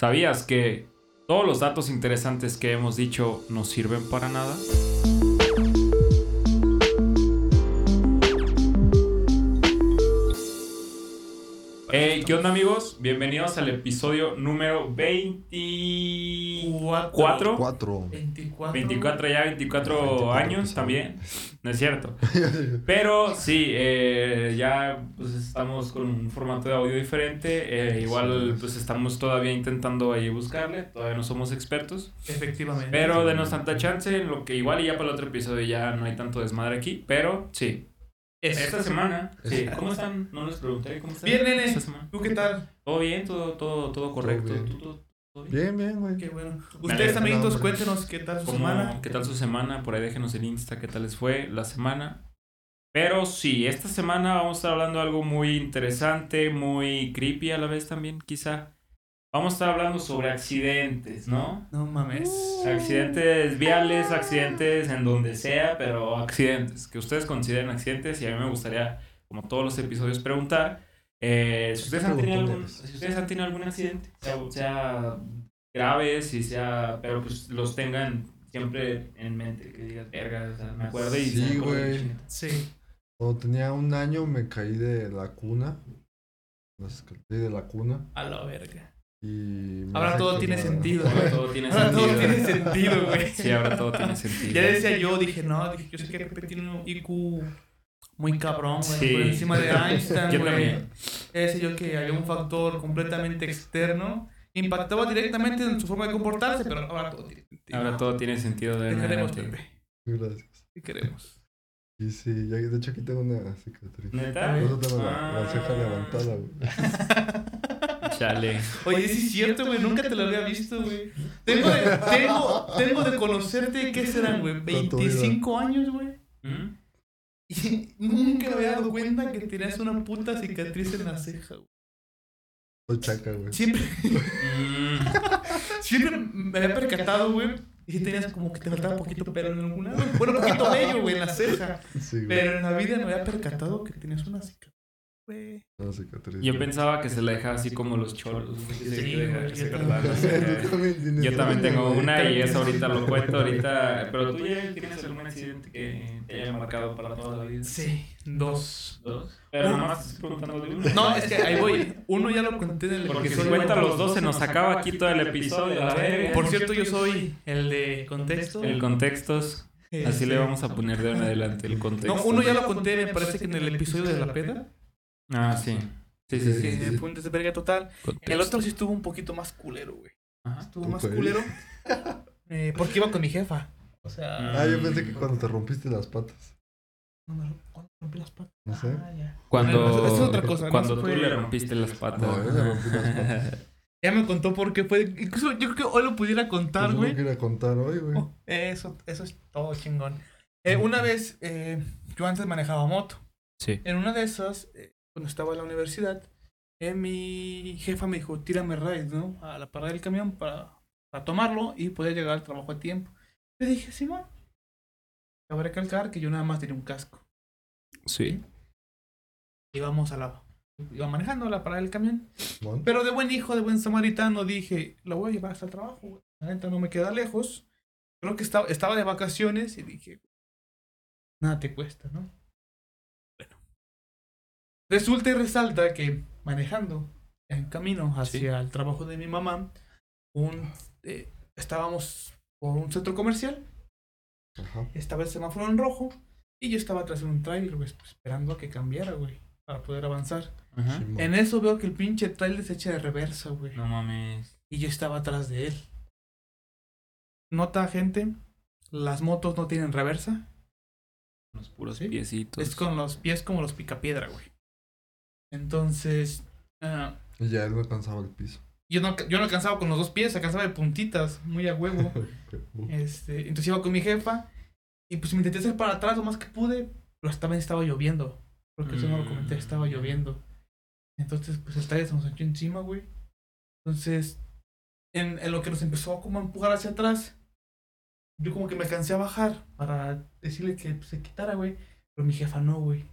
¿Sabías que todos los datos interesantes que hemos dicho no sirven para nada? Hey, ¿qué onda amigos? Bienvenidos al episodio número 24. Cuatro. 24. 24 ya, 24 24 años también. No es cierto. Pero sí, eh, ya pues estamos con un formato de audio diferente. eh, igual pues estamos todavía intentando ahí buscarle. Todavía no somos expertos. Efectivamente. Pero denos tanta chance en lo que igual y ya para el otro episodio ya no hay tanto desmadre aquí. Pero sí. Eso. Esta semana. Sí. Esta- ¿Cómo están? No les pregunté. ¿Cómo están? Bien, nene. Esta semana. ¿Tú qué tal? Todo bien, todo, todo, todo correcto. bien. ¿Tú- tú- todo bien? Bien, bien, güey. Qué bueno. Ustedes, amiguitos, cuéntenos qué tal su ¿Cómo- semana. ¿Qué tal su semana? Por ahí déjenos en Insta qué tal les fue la semana. Pero sí, esta semana vamos a estar hablando de algo muy interesante, muy creepy a la vez también, quizá. Vamos a estar hablando sobre accidentes, ¿no? No mames. Accidentes viales, accidentes en donde sea, pero accidentes, que ustedes consideren accidentes y a mí me gustaría, como todos los episodios, preguntar eh, si, ustedes han tenido algún, si ustedes han tenido algún accidente, sea, sea grave, si sea, pero pues los tengan siempre en mente, que digas, verga, o sea, me acuerdo y... Sí, güey. chinita". Sí. Cuando tenía un año me caí de la cuna. Me caí de la cuna. A la verga. Y. Ahora todo tiene sentido, Ahora güey. todo tiene Ahora sentido. todo tiene sentido, güey. Sí, ahora todo tiene sentido. Ya decía yo, dije, no, dije, yo sé que Pepe tiene un IQ muy cabrón, güey. Sí. Por encima de Einstein, Yo güey. Ya decía yo que había un factor completamente externo. Impactaba directamente en su forma de comportarse, pero ahora todo tiene sentido. Ahora todo tiene sentido de Te queremos. Pepe. Gracias. Te queremos. Y sí, ya, de hecho aquí tengo una cicatriz. ¿Neta? Por eso tengo la, la ceja Ah. levantada, güey. Chale. Oye, sí es cierto, güey. Nunca te lo había visto, güey. Tengo de, tengo, tengo de conocerte, ¿qué serán, güey? Toda tu vida. 25 años, güey. ¿Mm? Y nunca me había dado cuenta que tenías una puta cicatriz en la ceja, güey. Chaca, güey. Siempre, Mm. siempre me había percatado, güey. Y tenías como que te faltaba poquito pelo en algún lado. Bueno, poquito vello, güey, en la ceja. Sí, güey. Pero en la vida me había percatado que tenías una cicatriz, güey. Una cicatriz. Yo pensaba que se la dejaba así como los cholos. Sí, yo también tengo una y eso ahorita lo cuento ahorita. Pero tú ya tienes algún accidente que te haya marcado para toda la vida. Sí, dos. ¿Dos? Pero nomás estoy preguntando de uno. No, es que ahí voy. Uno ya lo conté en el Porque si episodio. cuenta los dos se nos acaba aquí todo el episodio. Por cierto, yo soy el de contexto. El contextos. Así le vamos a poner de en adelante el contexto. No, uno ya lo conté, me parece que en el episodio de la peda. Ah, sí. Sí, sí, sí. Sí. fue un desvergue total. Contexto. El otro sí estuvo un poquito más culero, güey. Ajá. Estuvo más culero. eh, porque iba con mi jefa. O sea, Ah, yo pensé que cuando te rompiste las patas. no me ¿cuándo rompí las patas. No sé. Ah, ya. Cuando, eso es otra cosa, ¿no? cuando tú le rompiste las patas. No, yo le rompí las patas. Ya me contó por qué fue. Incluso yo creo que hoy lo pudiera contar, Pues yo güey. no quería contar hoy, güey. Oh, eso, eso es todo chingón. Eh, una vez, eh, yo antes manejaba moto. Sí. En una de esas, eh, cuando estaba en la universidad, eh, mi jefa me dijo, tírame ride, ¿no? A la parada del camión para, para tomarlo y poder llegar al trabajo a tiempo. Le dije, Simón. Cabe recalcar que yo nada más tenía un casco. Sí. Íbamos a la... Iba manejando a la parada del camión. Mon. Pero de buen hijo, de buen samaritano, dije, lo voy a llevar hasta el trabajo. La no me queda lejos. Creo que estaba, estaba de vacaciones y dije, nada te cuesta, ¿no? Resulta y resalta que manejando en camino hacia el trabajo de mi mamá, un, eh, estábamos por un centro comercial, Ajá. estaba el semáforo en rojo y yo estaba atrás de un trailer, güey, esperando a que cambiara, güey, para poder avanzar. Ajá. En eso veo que el pinche trailer se echa de reversa, güey. No mames. Y yo estaba atrás de él. Nota, gente, las motos no tienen reversa. Los puros ¿Sí? piecitos. Es con los pies como los picapiedra, güey. Entonces, ah, Y ya él no alcanzaba el piso. yo, no, yo no alcanzaba con los dos pies, alcanzaba de puntitas, muy a huevo. este, entonces iba con mi jefa y pues me intenté hacer para atrás lo más que pude, pero también estaba lloviendo. Porque eso no lo comenté, estaba Mm. lloviendo. Entonces, pues el trailer se nos echó encima, güey. Entonces, en, en lo que nos empezó como a empujar hacia atrás, yo como que me alcancé a bajar para decirle que pues, se quitara, güey. Pero mi jefa no, güey.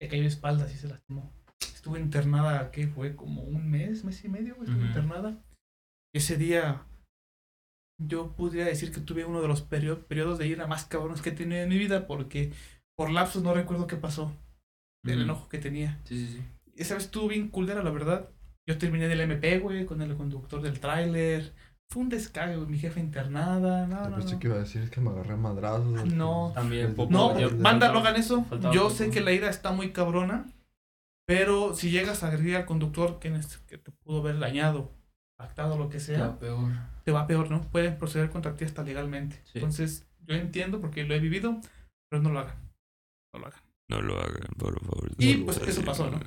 Se cayó de espaldas y se lastimó. Estuve internada, ¿qué fue? Como un mes, mes y medio. Estuve Ujú. internada. Ese día yo podría decir que tuve uno de los perio- periodos de ira más cabrones que he tenido en mi vida porque por lapsos no recuerdo qué pasó del Ujú. enojo que tenía. Sí, sí, sí. Esa vez estuvo bien culera, la verdad. Yo terminé del MP, güey, con el conductor del tráiler. Fue un descague, güey, mi jefe internada. No, Yo no, pensé no. que iba a decir que me agarré a madrazos. No. También, poco- No, banda, no hagan eso. Yo sé que la ira está muy cabrona, pero si llegas a agredir al conductor que, en este- que te pudo haber dañado, pactado, lo que sea, peor. te va peor, ¿no? Pueden proceder contra ti hasta legalmente. Sí. Entonces, yo entiendo porque lo he vivido, pero no lo hagan. No lo hagan. No lo hagan, por favor. Y, No pues, eso pasó, ¿no?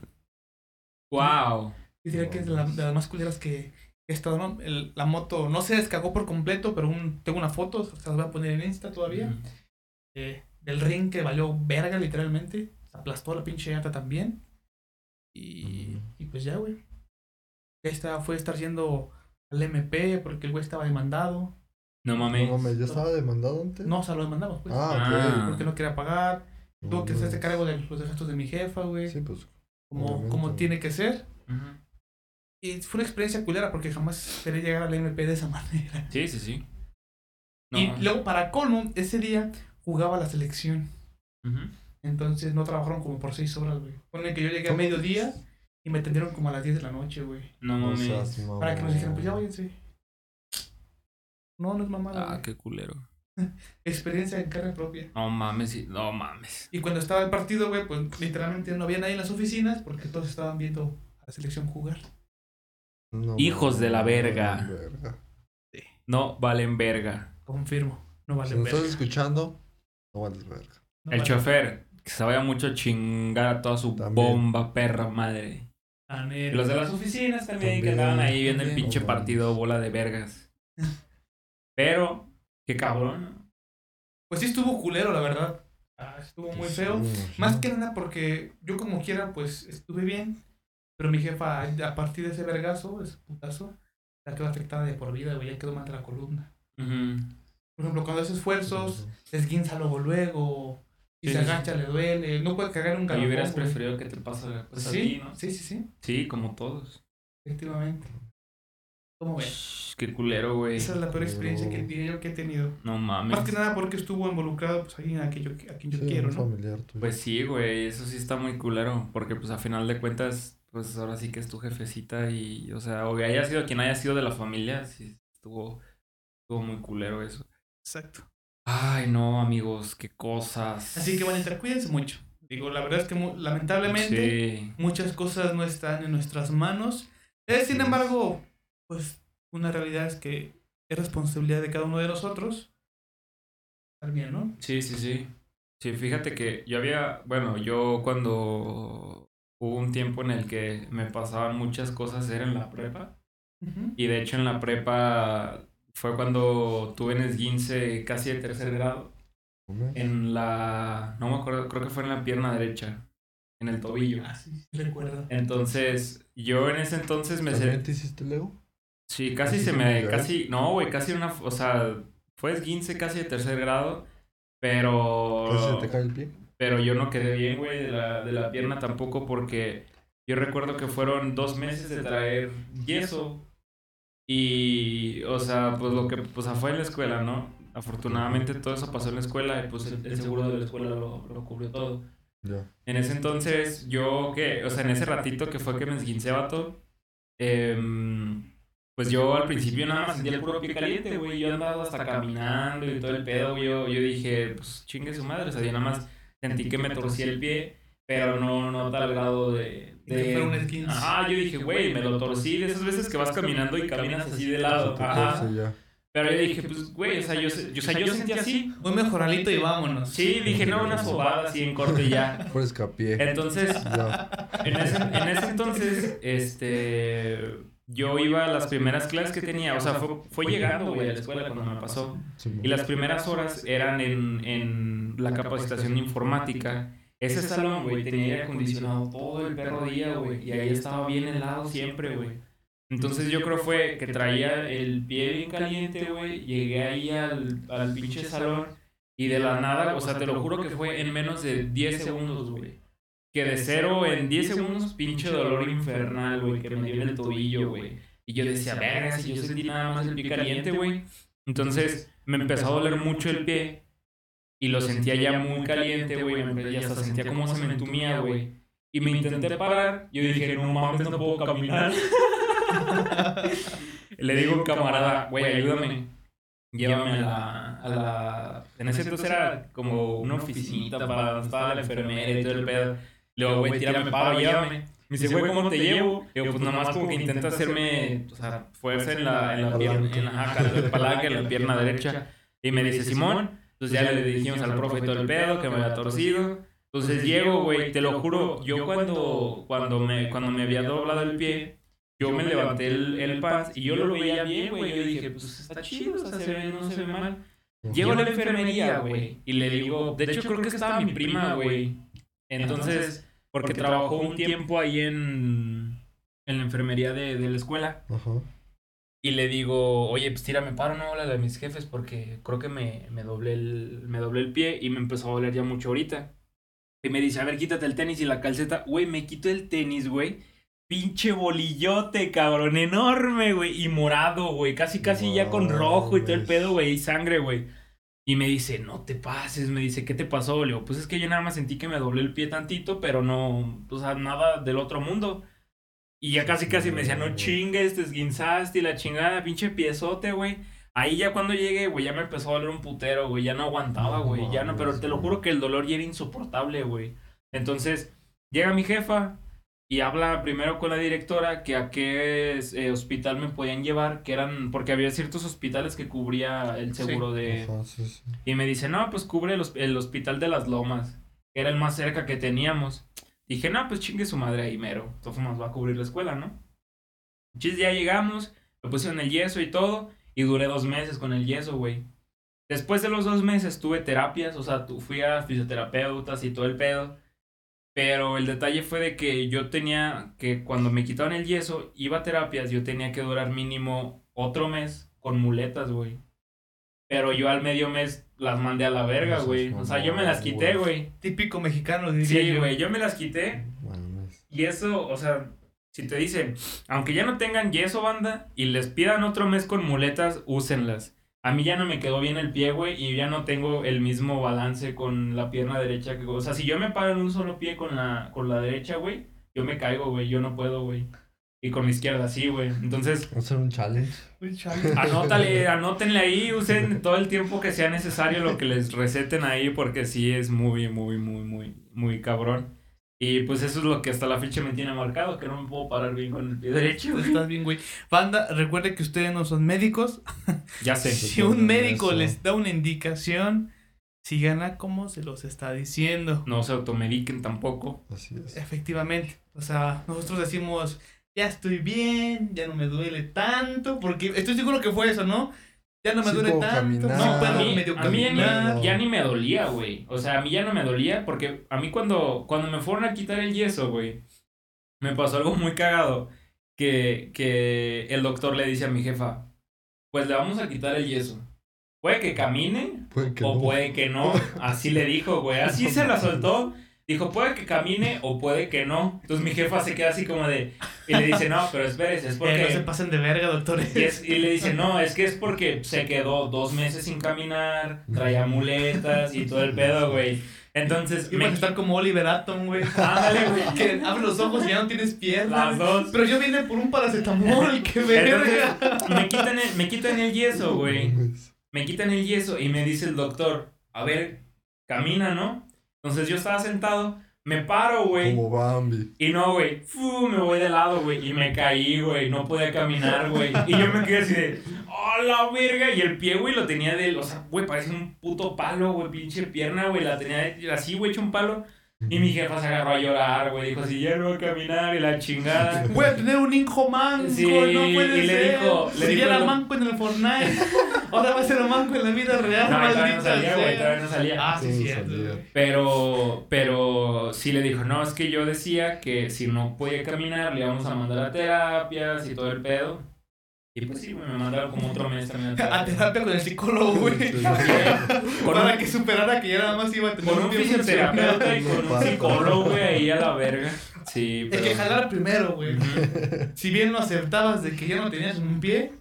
Wow. Y diría que es de, la- de las más culeras que he estado, ¿no? El- la moto no se descagó por completo, pero un- tengo una foto, se las voy a poner en Insta todavía. eh, del ring que valió verga, literalmente. Se aplastó la pinche llanta también. Y, pues ya, güey. Ya está, fue estar yendo al MP porque el güey estaba demandado. No No mames. mames, ¿ya estaba demandado antes? No, o sea, lo demandamos, pues. Ah, Ah. ok. Porque no quería pagar. No Tuvo que hacerse mames. cargo de los gastos de mi jefa, güey. Sí, pues. como, como tiene que ser. Ujú. Y fue una experiencia culera porque jamás esperé llegar al MP de esa manera. Sí, sí, sí. No. Y luego, para colmo, ese día jugaba la selección. Ujú. Entonces no trabajaron como por seis horas, güey. Ponen que yo llegué a mediodía y me atendieron como a las 10 de la noche, güey. No mames. Para que nos dijeran, pues ya váyanse. No, no es mamada. Ah, güey. qué culero. Experiencia en carne propia. No mames, sí, no mames. Y cuando estaba el partido, güey, pues literalmente no había nadie en las oficinas porque todos estaban viendo a la selección jugar. No Hijos de la verga. No valen verga. Confirmo. No Si vale nos verga. estás escuchando, no vales verga. No El vale chofer, que se vaya mucho a chingar a toda su También. bomba perra madre. Neta. los de las oficinas también, que También. andaban ahí viendo el También. pinche No partido bola de vergas. Pero, qué cabrón. Pues sí estuvo culero, la verdad. Ah, estuvo muy feo. Más que nada porque yo como quiera, pues estuve bien. Pero mi jefa, a partir de ese vergazo, ese putazo, la quedó afectada de por vida, güey. Ya quedó mal de la columna. Por ejemplo, cuando hace esfuerzos, esguinza luego, luego. Si Sí, se sí, sí. agacha, le duele. No puede cagar un Y galón. hubieras preferido que te pase pues, a ti, Sí, ¿no? sí, sí, sí. Sí, como todos. Efectivamente. ¿Cómo ves? Qué culero, güey. Esa es la peor experiencia que yo que he tenido. No mames. Más que nada porque estuvo involucrado pues alguien a quien yo, a quien yo Sí, quiero, ¿no? familiar tuyo. Pues sí, güey, eso sí está muy culero, porque pues a final de cuentas, pues ahora sí que es tu jefecita y, o sea, o que haya sido quien haya sido de la familia, sí estuvo, estuvo muy culero eso. Exacto. Ay, no, amigos, qué cosas. Así que bueno, cuídense mucho. Digo, la verdad es que lamentablemente Sí, muchas cosas no están en nuestras manos. Eh, sin embargo, pues una realidad es que es responsabilidad de cada uno de nosotros estar bien, ¿no? sí, sí, sí. Sí, fíjate que yo había, bueno, yo cuando hubo un tiempo en el que me pasaban muchas cosas era en la prepa. Y de hecho en la prepa fue cuando tuve en esguince casi de tercer grado. En la... No me acuerdo, creo que fue en la pierna derecha. En el tobillo. Ah, sí, sí recuerdo. Entonces, yo en ese entonces me... ¿También te hiciste Lego? Sí, casi ¿Casi se me... Casi... No, güey, casi una... O sea, fue esguince casi de tercer grado. Pero... ¿Casi se te cae el pie? Pero yo no quedé bien, güey, de la, de la pierna tampoco porque yo recuerdo que fueron dos meses de traer yeso. Y, o sea, pues lo que, pues fue en la escuela, ¿no? Afortunadamente todo eso pasó en la escuela y pues el, el seguro de la escuela lo, lo cubrió todo. En ese entonces, yo que, o sea, en ese ratito que fue que me esguincé vato, em, pues yo al principio nada más sentía el puro pie caliente, güey. Yo andaba hasta caminando y todo el pedo, güey. Yo, yo dije, pues chingue su madre, o sea, yo nada más sentí que me torcía el pie, pero no, no tal grado de. De fuera un esguince. Ajá, yo dije, güey, me lo torcí de esas veces que vas caminando y caminas así de lado. Ajá. Pero yo dije, pues, güey, o sea, yo, yo, o sea, yo sentí así. Un mejoralito y vámonos. Sí, dije, no, una sobada así en corte y ya. Fuera escapié. Entonces, en ese, en ese entonces, este, yo iba a las primeras clases que tenía, o sea, fue, fue llegando, güey, a la escuela cuando me pasó. Sí, Y las primeras horas eran en, en la capacitación de informática. Ese salón, güey, tenía aire acondicionado todo el perro día, güey, y ahí estaba bien helado siempre, güey. Entonces yo creo fue que traía el pie bien caliente, güey, llegué ahí al, al pinche salón y de la nada, o sea, te lo juro que fue en menos de 10 segundos, güey. Que de cero en 10 segundos, pinche dolor infernal, güey, que me dio en el tobillo, güey. Y yo decía, verga, si yo sentí nada más el pie caliente, güey. Entonces me empezó a doler mucho el pie. Y lo sentía ya muy caliente, güey. Ya hasta sentía como se me entumía, güey. Y me intenté parar. Yo dije, no mames, no puedo caminar. Le digo camarada, güey, ayúdame. Llévame a la, a la... En ese entonces era como una oficinita para donde estaba la enfermera y todo el pedo. Le digo, güey, tírame paro, llévame. Me dice, güey, ¿cómo te llevo? Le digo, pues nomás como que intenta hacerme, o sea, fuerza en la, en la pierna, en la, ajá, el palanca, en la pierna derecha. Y me dice, Simón, entonces ya le dijimos al profe todo el pedo, que me había torcido. Entonces llego, güey, te lo juro, yo cuando, cuando, me, cuando me había doblado el pie, yo me levanté el, el pants y yo lo veía bien, güey. Yo dije, pues está chido, o sea, se ve, no se ve mal. Llego a la enfermería, güey, y le digo, de hecho creo que estaba mi prima, güey. Entonces, porque trabajó un tiempo ahí en, en la enfermería de, de la escuela. Ajá. Y le digo, oye, pues tírame paro, no habla de mis jefes porque creo que me, me, doblé el, me doblé el pie y me empezó a doler ya mucho ahorita. Y me dice, a ver, quítate el tenis y la calceta. Güey, me quito el tenis, güey. Pinche bolillote, cabrón, enorme, güey. Y morado, güey. Casi, casi ya con rojo y todo el pedo, güey. Y sangre, güey. Y me dice, no te pases. Me dice, ¿qué te pasó? Le digo, pues es que yo nada más sentí que me doblé el pie tantito, pero no, o sea, nada del otro mundo. Y ya casi, casi me decía, no chingues, te esguinzaste y la chingada, pinche piezote, güey. Ahí ya cuando llegué, güey, ya me empezó a doler un putero, güey. Ya no aguantaba, No güey. Ya no, pero te lo juro que el dolor ya era insoportable, güey. Entonces, llega mi jefa y habla primero con la directora que a qué eh, hospital me podían llevar, que eran, porque había ciertos hospitales que cubría el Sí. seguro de... Ajá, sí, sí. Y me dice, no, pues cubre el, el hospital de las Lomas, que era el más cerca que teníamos. Dije, no, pues chingue su madre ahí, mero. Entonces nos va a cubrir la escuela, ¿no? Chis, ya llegamos, me pusieron el yeso y todo, y duré dos meses con el yeso, güey. Después de los dos meses tuve terapias, o sea, fui a fisioterapeutas y todo el pedo. Pero el detalle fue de que yo tenía que cuando me quitaron el yeso, iba a terapias, yo tenía que durar mínimo otro mes con muletas, güey. Pero yo al medio mes las mandé a la verga, güey. O sea, yo me las quité, güey. Típico mexicano, diría Sí, güey, yo me las quité. Y eso, o sea, si te dicen, aunque ya no tengan yeso, banda, y les pidan otro mes con muletas, úsenlas. A mí ya no me quedó bien el pie, güey, y ya no tengo el mismo balance con la pierna derecha. Que, o sea, si yo me paro en un solo pie con la, con la derecha, güey, yo me caigo, güey, yo no puedo, güey. Y con la izquierda, sí, güey. Entonces, Vamos a hacer un challenge. Uy, chale. anótale, anótenle ahí, usen todo el tiempo que sea necesario lo que les receten ahí, porque sí es muy, muy, muy, muy, muy cabrón. Y pues eso es lo que hasta la fecha me tiene marcado, que no me puedo parar bien con el pie derecho, güey. Estás bien, güey. Banda, recuerde que ustedes no son médicos. Ya sé. Si un médico eso. les da una indicación, síganla como se los está diciendo. No se automediquen tampoco. Así es. Efectivamente. O sea, nosotros decimos, ya estoy bien, ya no me duele tanto, porque estoy seguro que fue eso, ¿no? Ya no me Sí duele puedo tanto, caminar. sí No, puedo a mí, medio a mí ya, ni, ya ni me dolía, güey. O sea, a mí ya no me dolía porque a mí cuando, cuando me fueron a quitar el yeso, güey, me pasó algo muy cagado. Que, que el doctor le dice a mi jefa, pues le vamos a quitar el yeso. Puede que camine Puede que o no. puede que no. Así le dijo, güey. Así se la soltó. Dijo, puede que camine o puede que no. Entonces mi jefa se queda así como de... Y le dice, no, pero espérese, es Eh, porque... no se pasen de verga, doctores. Y, es- y le dice, no, es que es porque se quedó dos meses sin caminar, traía muletas y todo el pedo, güey. Entonces, Ibas a me... estar como Oliver Atom, güey. Ándale, güey. Que abre los ojos y ya no tienes piernas. Las dos. Pero yo vine por un paracetamol, qué verga. Entonces, me quitan el, me quitan el yeso, güey. Me quitan el yeso y me dice el doctor, a ver, camina, ¿no? Entonces yo estaba sentado, me paro, güey. Como Bambi. Y no, güey, me voy de lado, güey, y me caí, güey, no podía caminar, güey. Y yo me quedé así de, ¡oh, la verga! Y el pie, güey, lo tenía de, o sea, güey, parece un puto palo, güey, pinche pierna, güey, la tenía de- así, güey, hecho un palo. Y mi jefa se agarró a llorar, güey, dijo, si ya no voy a caminar y la chingada. Voy a tener un hijo manco, Sí, no puede y le dijo- le si dijo ya era el- manco en el Fortnite, ahora va a ser manco en la vida real, No, todavía no salía, güey, todavía no salía. Ah, sí, Sí, cierto. salía. Pero, pero sí le dijo, no, es que yo decía que si no podía caminar le íbamos a mandar a terapias y todo el pedo. Y pues sí, güey, me mandaron como otro mes también. A terapia con el psicólogo, güey. Con Para un- que superara que ya nada más iba a tener Con un fisioterapeuta y con un psicólogo, güey, ahí a la verga. Sí, El pero... que jalar primero, güey. Si bien no aceptabas de que ya no tenías un pie,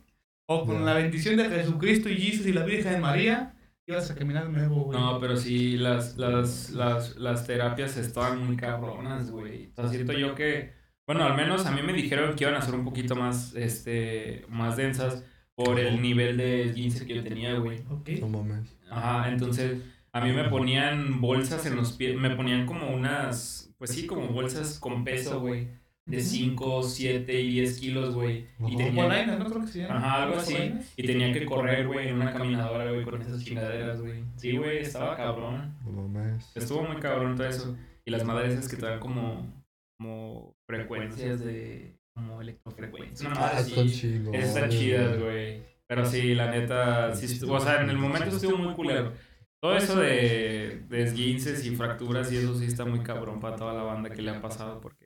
o con la bendición de Jesucristo y Jesús y la Virgen María, ibas a caminar de nuevo, güey. No, pero sí, las, las, las, las terapias estaban muy cabronas, güey. O sea, siento yo que, bueno, al menos a mí me dijeron que iban a ser un poquito más, este, más densas por el nivel de 15 que yo tenía, güey. Ok. No mames. Ajá, entonces a mí me ponían bolsas en los pies, me ponían como unas, pues sí, como bolsas con peso, güey, de 5, 7 y 10 kilos, güey. Y tenía, Polainas, ¿no? Creo que se llama. ajá, algo así. Polainas. Y tenía que correr, güey, en una caminadora, güey, con esas chingaderas, güey. Sí, güey, estaba cabrón. No mames. Estuvo muy cabrón todo eso. Y las madres esas que te dan como, como frecuencias de, como electrofrecuencias. Madre Ah, están están chidas, güey. Pero sí, la neta, sí estuvo, o sea, en el momento estuvo muy culero. Todo eso de, de esguinces y fracturas y eso sí está muy cabrón para toda la banda que le ha pasado porque sí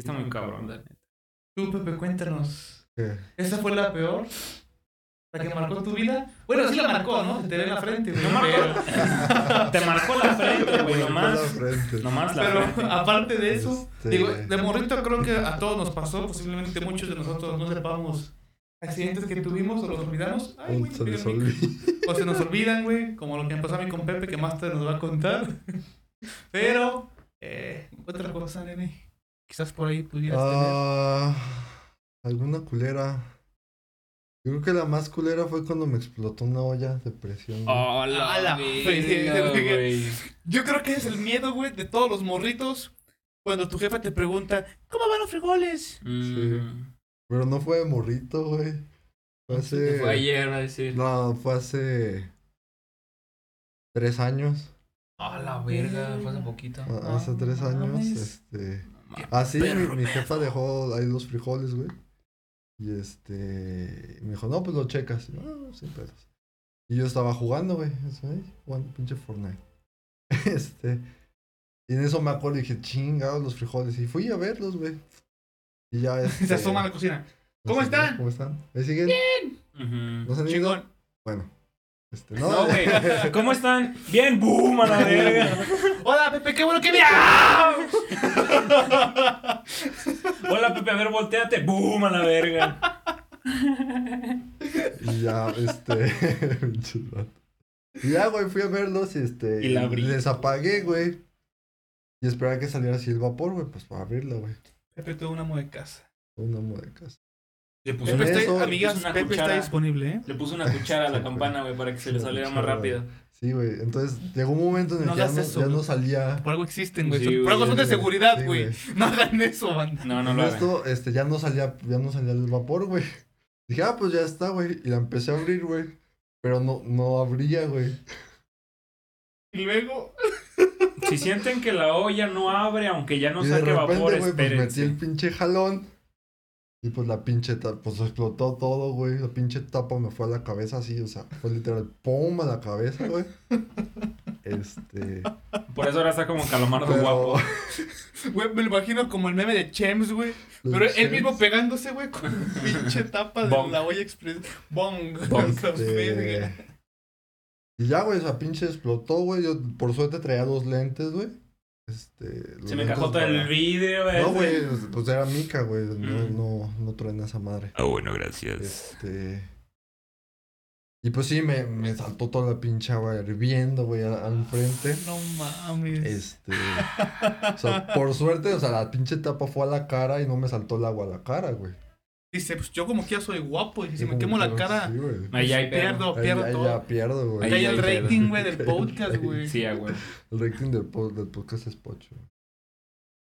está muy cabrón, la neta. Tú, Pepe, cuéntanos. ¿Qué? ¿Esa fue la peor? ¿La que marcó tu vida? Bueno, sí la marcó, ¿no? Se te ve en la frente, güey. No marcó. pero- Te marcó la frente, güey, nomás. marcó la frente. Nomás la Pero frente. aparte de eso, Este- digo, de morrito creo que a todos nos pasó, posiblemente muchos de nosotros no sepamos accidentes que tuvimos o los olvidamos. Ay, güey, Se olvida. o se nos olvidan, güey, como lo que me pasó a mí con Pepe, que más tarde nos va a contar. Pero, eh, otra cosa, nene, quizás por ahí pudieras Ah, alguna culera. Yo creo que la más culera fue cuando me explotó una olla de presión. güey. Oh, la. Yo creo que es el miedo, güey, de todos los morritos. Cuando tu jefa te pregunta, ¿cómo van los frijoles? Mm. Pero no fue de morrito, güey. Fue hace. Fue ayer, va a decir. No, fue hace. Tres años. A la verga, fue hace poquito. A- Hace tres años, mames. este. Ah, sí, mi, mi jefa dejó ahí los frijoles, güey. Y este. Me dijo, no, pues lo checas. Y yo, ah, sin pedos. Y yo estaba jugando, güey. así, Jugando pinche Fortnite. Este. Y en eso me acuerdo y dije, chingados los frijoles. Y fui a verlos, güey. Y ya. Este, Se asoma a la cocina. ¿Cómo no están? ¿Cómo están? ¿Me siguen? Ujú. ¿No se han ido? Chingón. Bueno. Este, no. No, güey. ¿Cómo están? Bien, boom, a la verga. Hola, Pepe, qué bueno que me... Hola, Pepe, a ver, volteate. Boom, a la verga. Y ya, este. y ya, güey, fui a verlos y este. Y la abrí. Les apagué, güey. Y esperaba que saliera así el vapor, güey, pues para abrirla, güey. Pepe tuvo un amo de casa. Una amo de casa. Le Pues Pepe está, eso- amigas, puso una Pepe está cuchara. disponible, ¿eh? Le puso una cuchara a la campana, güey, para que se le saliera más rápido. Sí, güey. Entonces llegó un momento en el No que ya no, eso, ya no güey. salía. Por algo existen, güey. Sí, por algo son de seguridad, güey. No hagan eso, banda. No, no lo hagan. esto, este, ya no salía, ya no salía el vapor, güey. Dije, ah, pues ya está, güey. Y la empecé a abrir, güey. Pero no, no abría, güey. Y luego... Si sienten que la olla no abre, aunque ya no y de saque repente, vapor, güey, pues metí el pinche jalón. Y pues la pinche tapa, pues explotó todo, güey. La pinche tapa me fue a la cabeza así, o sea, fue literal, pum, a la cabeza, güey. Este. Por eso ahora está como calamardo pero- guapo. Güey, me lo imagino como el meme de Chems, güey. Pero él mismo pegándose, güey, con pinche tapa de Bong. la olla express. Bong. Bong. Este, Y ya, güey, o sea, pinche explotó, güey. Yo por suerte traía dos lentes, güey. Este. Se me lentes cajó todo el vídeo, güey. No, güey, pues era mica, güey. No, Mm. no, no traen esa madre. Ah, bueno, gracias. Este. Y pues sí, me, me saltó toda la pinche agua hirviendo, güey, al, al frente. No mames. Este. O sea, por suerte, o sea, la pinche tapa fue a la cara y no me saltó el agua a la cara, güey. Dice, pues yo como que ya soy guapo. Y si me quemo la cara, Sí. Ahí hay pedo. pierdo, Ahí- pierdo ahí todo. ya pierdo, güey. Cae Ahí el rating, güey, del podcast, güey. Sí, güey. El rating del, po- del podcast es pocho.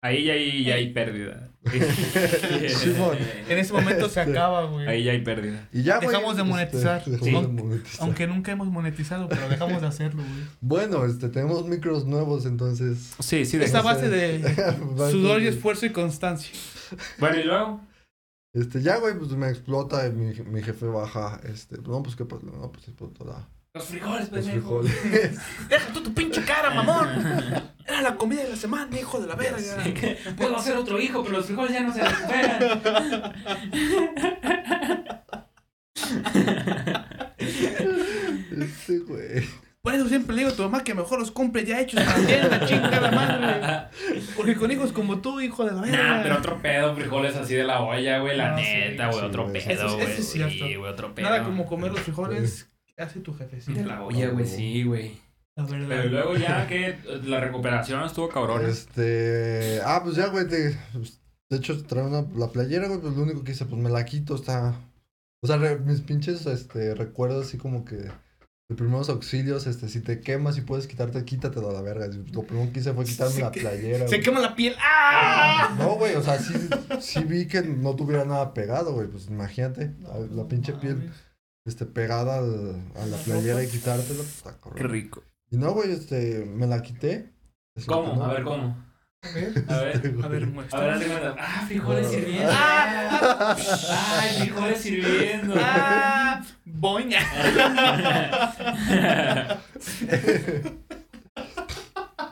Ahí ya hay, ya hay pérdida. Simón. En ese momento se acaba, güey. Ahí ya hay pérdida. Y ya, güey. Dejamos de este, monetizar. dejamos Sí. de monetizar. Aunque nunca hemos monetizado, pero dejamos de hacerlo, güey. Bueno, este, tenemos micros nuevos, entonces. Sí, sí. Esta de... base de sudor y esfuerzo y constancia. Bueno, y luego. Este, ya, güey, pues me explota y mi, mi jefe baja. Este, no, pues qué pasó. No, pues explotó la, Los frijoles, los pendejo. frijoles. Deja tú tu pinche cara, mamón. Era la comida de la semana, hijo de la verga. Puedo hacer otro hijo, pero los frijoles ya no se recuperan. Este güey. Por eso siempre le digo a tu mamá que mejor los compre ya hechos para la chingada madre. Porque con hijos como tú, hijo de la verga. Nah, pero otro pedo, frijoles así de la olla, güey, la No, neta, güey, sí, otro pedo, güey. eso es Sí, güey, otro pedo. Nada como comer los frijoles que hace tu jefecita. de la olla, güey, sí, güey. La verdad. Pero luego ya que la recuperación estuvo cabrón. Este. Ah, pues ya, güey. De, de hecho, trae una, la playera, güey. Pues lo único que hice, pues me la quito. Está. O sea, re- mis pinches este, recuerdos así como que. De primeros auxilios, este, si te quemas y puedes quitarte, quítatelo a la verga. Lo primero que hice fue quitarme Se la que- playera. Se güey. quema la piel. ¡Ah! No, güey, o sea, sí, sí vi que no tuviera nada pegado, güey. Pues imagínate, la, la pinche piel este, pegada al- a la playera y quitártela, pues está. Qué rico. Y no, güey, este, me la quité. ¿Cómo? no. A ver, ¿cómo? A ver, A ver. a ver, A ver, cuenta. Ah, frijoles sirviendo. Ah. Ay, frijoles sirviendo. ¡Ah! ¡Boña!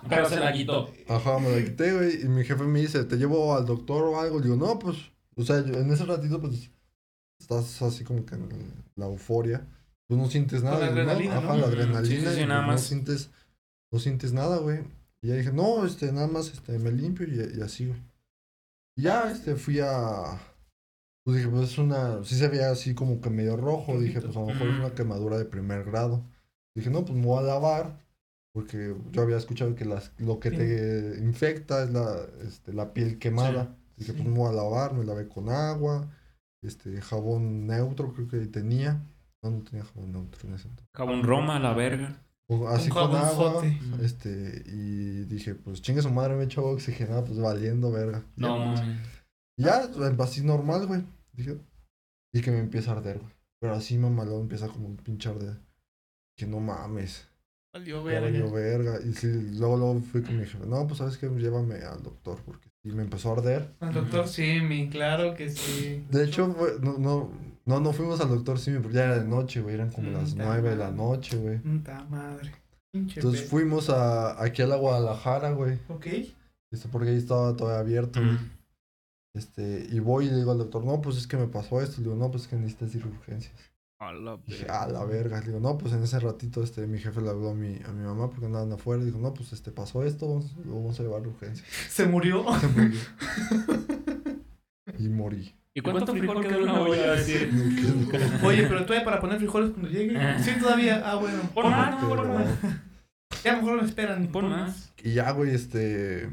Pero se la quitó. Ajá, me la quité, güey. Y mi jefe me dice, ¿te llevo al doctor o algo? Le digo, no, pues, o sea, yo- en ese ratito, pues, estás así como que en la euforia. Tú no sientes nada. la y, ¿no? adrenalina, Ajá, ¿no? la adrenalina. sí, sí, sí, y, nada pues, más. No sientes, no sientes nada, güey. Y ya dije, no, este, nada más, este, me limpio y, y así, güey. Y ya, este, fui a... Pues dije, pues es una... Sí se veía así como que medio rojo. Dije, pues a lo mejor es una quemadura de primer grado. Dije, no, pues me voy a lavar. Porque yo había escuchado que las, lo que te infecta es la, este, la piel quemada. Dije, pues me voy a lavar, me lavé con agua, este, jabón neutro creo que tenía. No, no tenía jabón neutro en ese entonces. Jabón Roma, la verga. O- Así Un con agua. Este, y dije, pues chingue su madre, me he echado oxigenada, pues valiendo verga. No, Ya, mami. Y ya, pues, así normal, güey. Dije, y que me empieza a arder, güey. Pero así mamalón empieza como un pinche arder. Que no mames. Valió Ya valió verga. verga. Y sí, luego, luego fui con mi jefe. No, pues sabes que llévame al doctor. Porque sí me empezó a arder. Al doctor Simi, claro que sí. De hecho, fue- no, no, no, no fuimos al doctor Simi porque ya era de noche, güey. Eran como Mm, las nueve de la noche, güey. Puta madre. Pinche Entonces fuimos a, aquí a la Guadalajara, güey. Ok. Este, porque ahí estaba todavía abierto, güey. Mm. Este, y voy y le digo al doctor, no, pues es que me pasó esto. Le digo, no, pues es que necesitas ir a urgencias. A la verga. a la verga. Le digo, no, pues en ese ratito, este, mi jefe le habló a mi, a mi mamá porque andaban afuera. Dijo, no, pues este, pasó esto, vamos, lo vamos a llevar a urgencias. Se murió. Se murió. y morí. ¿Y cuánto frijol quedó en una olla? Decir, Oye, pero todavía para poner frijoles cuando llegue. Sí, todavía. Ah, bueno. Pon más, Pon pon más. Ya mejor me esperan. Pon más. Y ya, güey, este.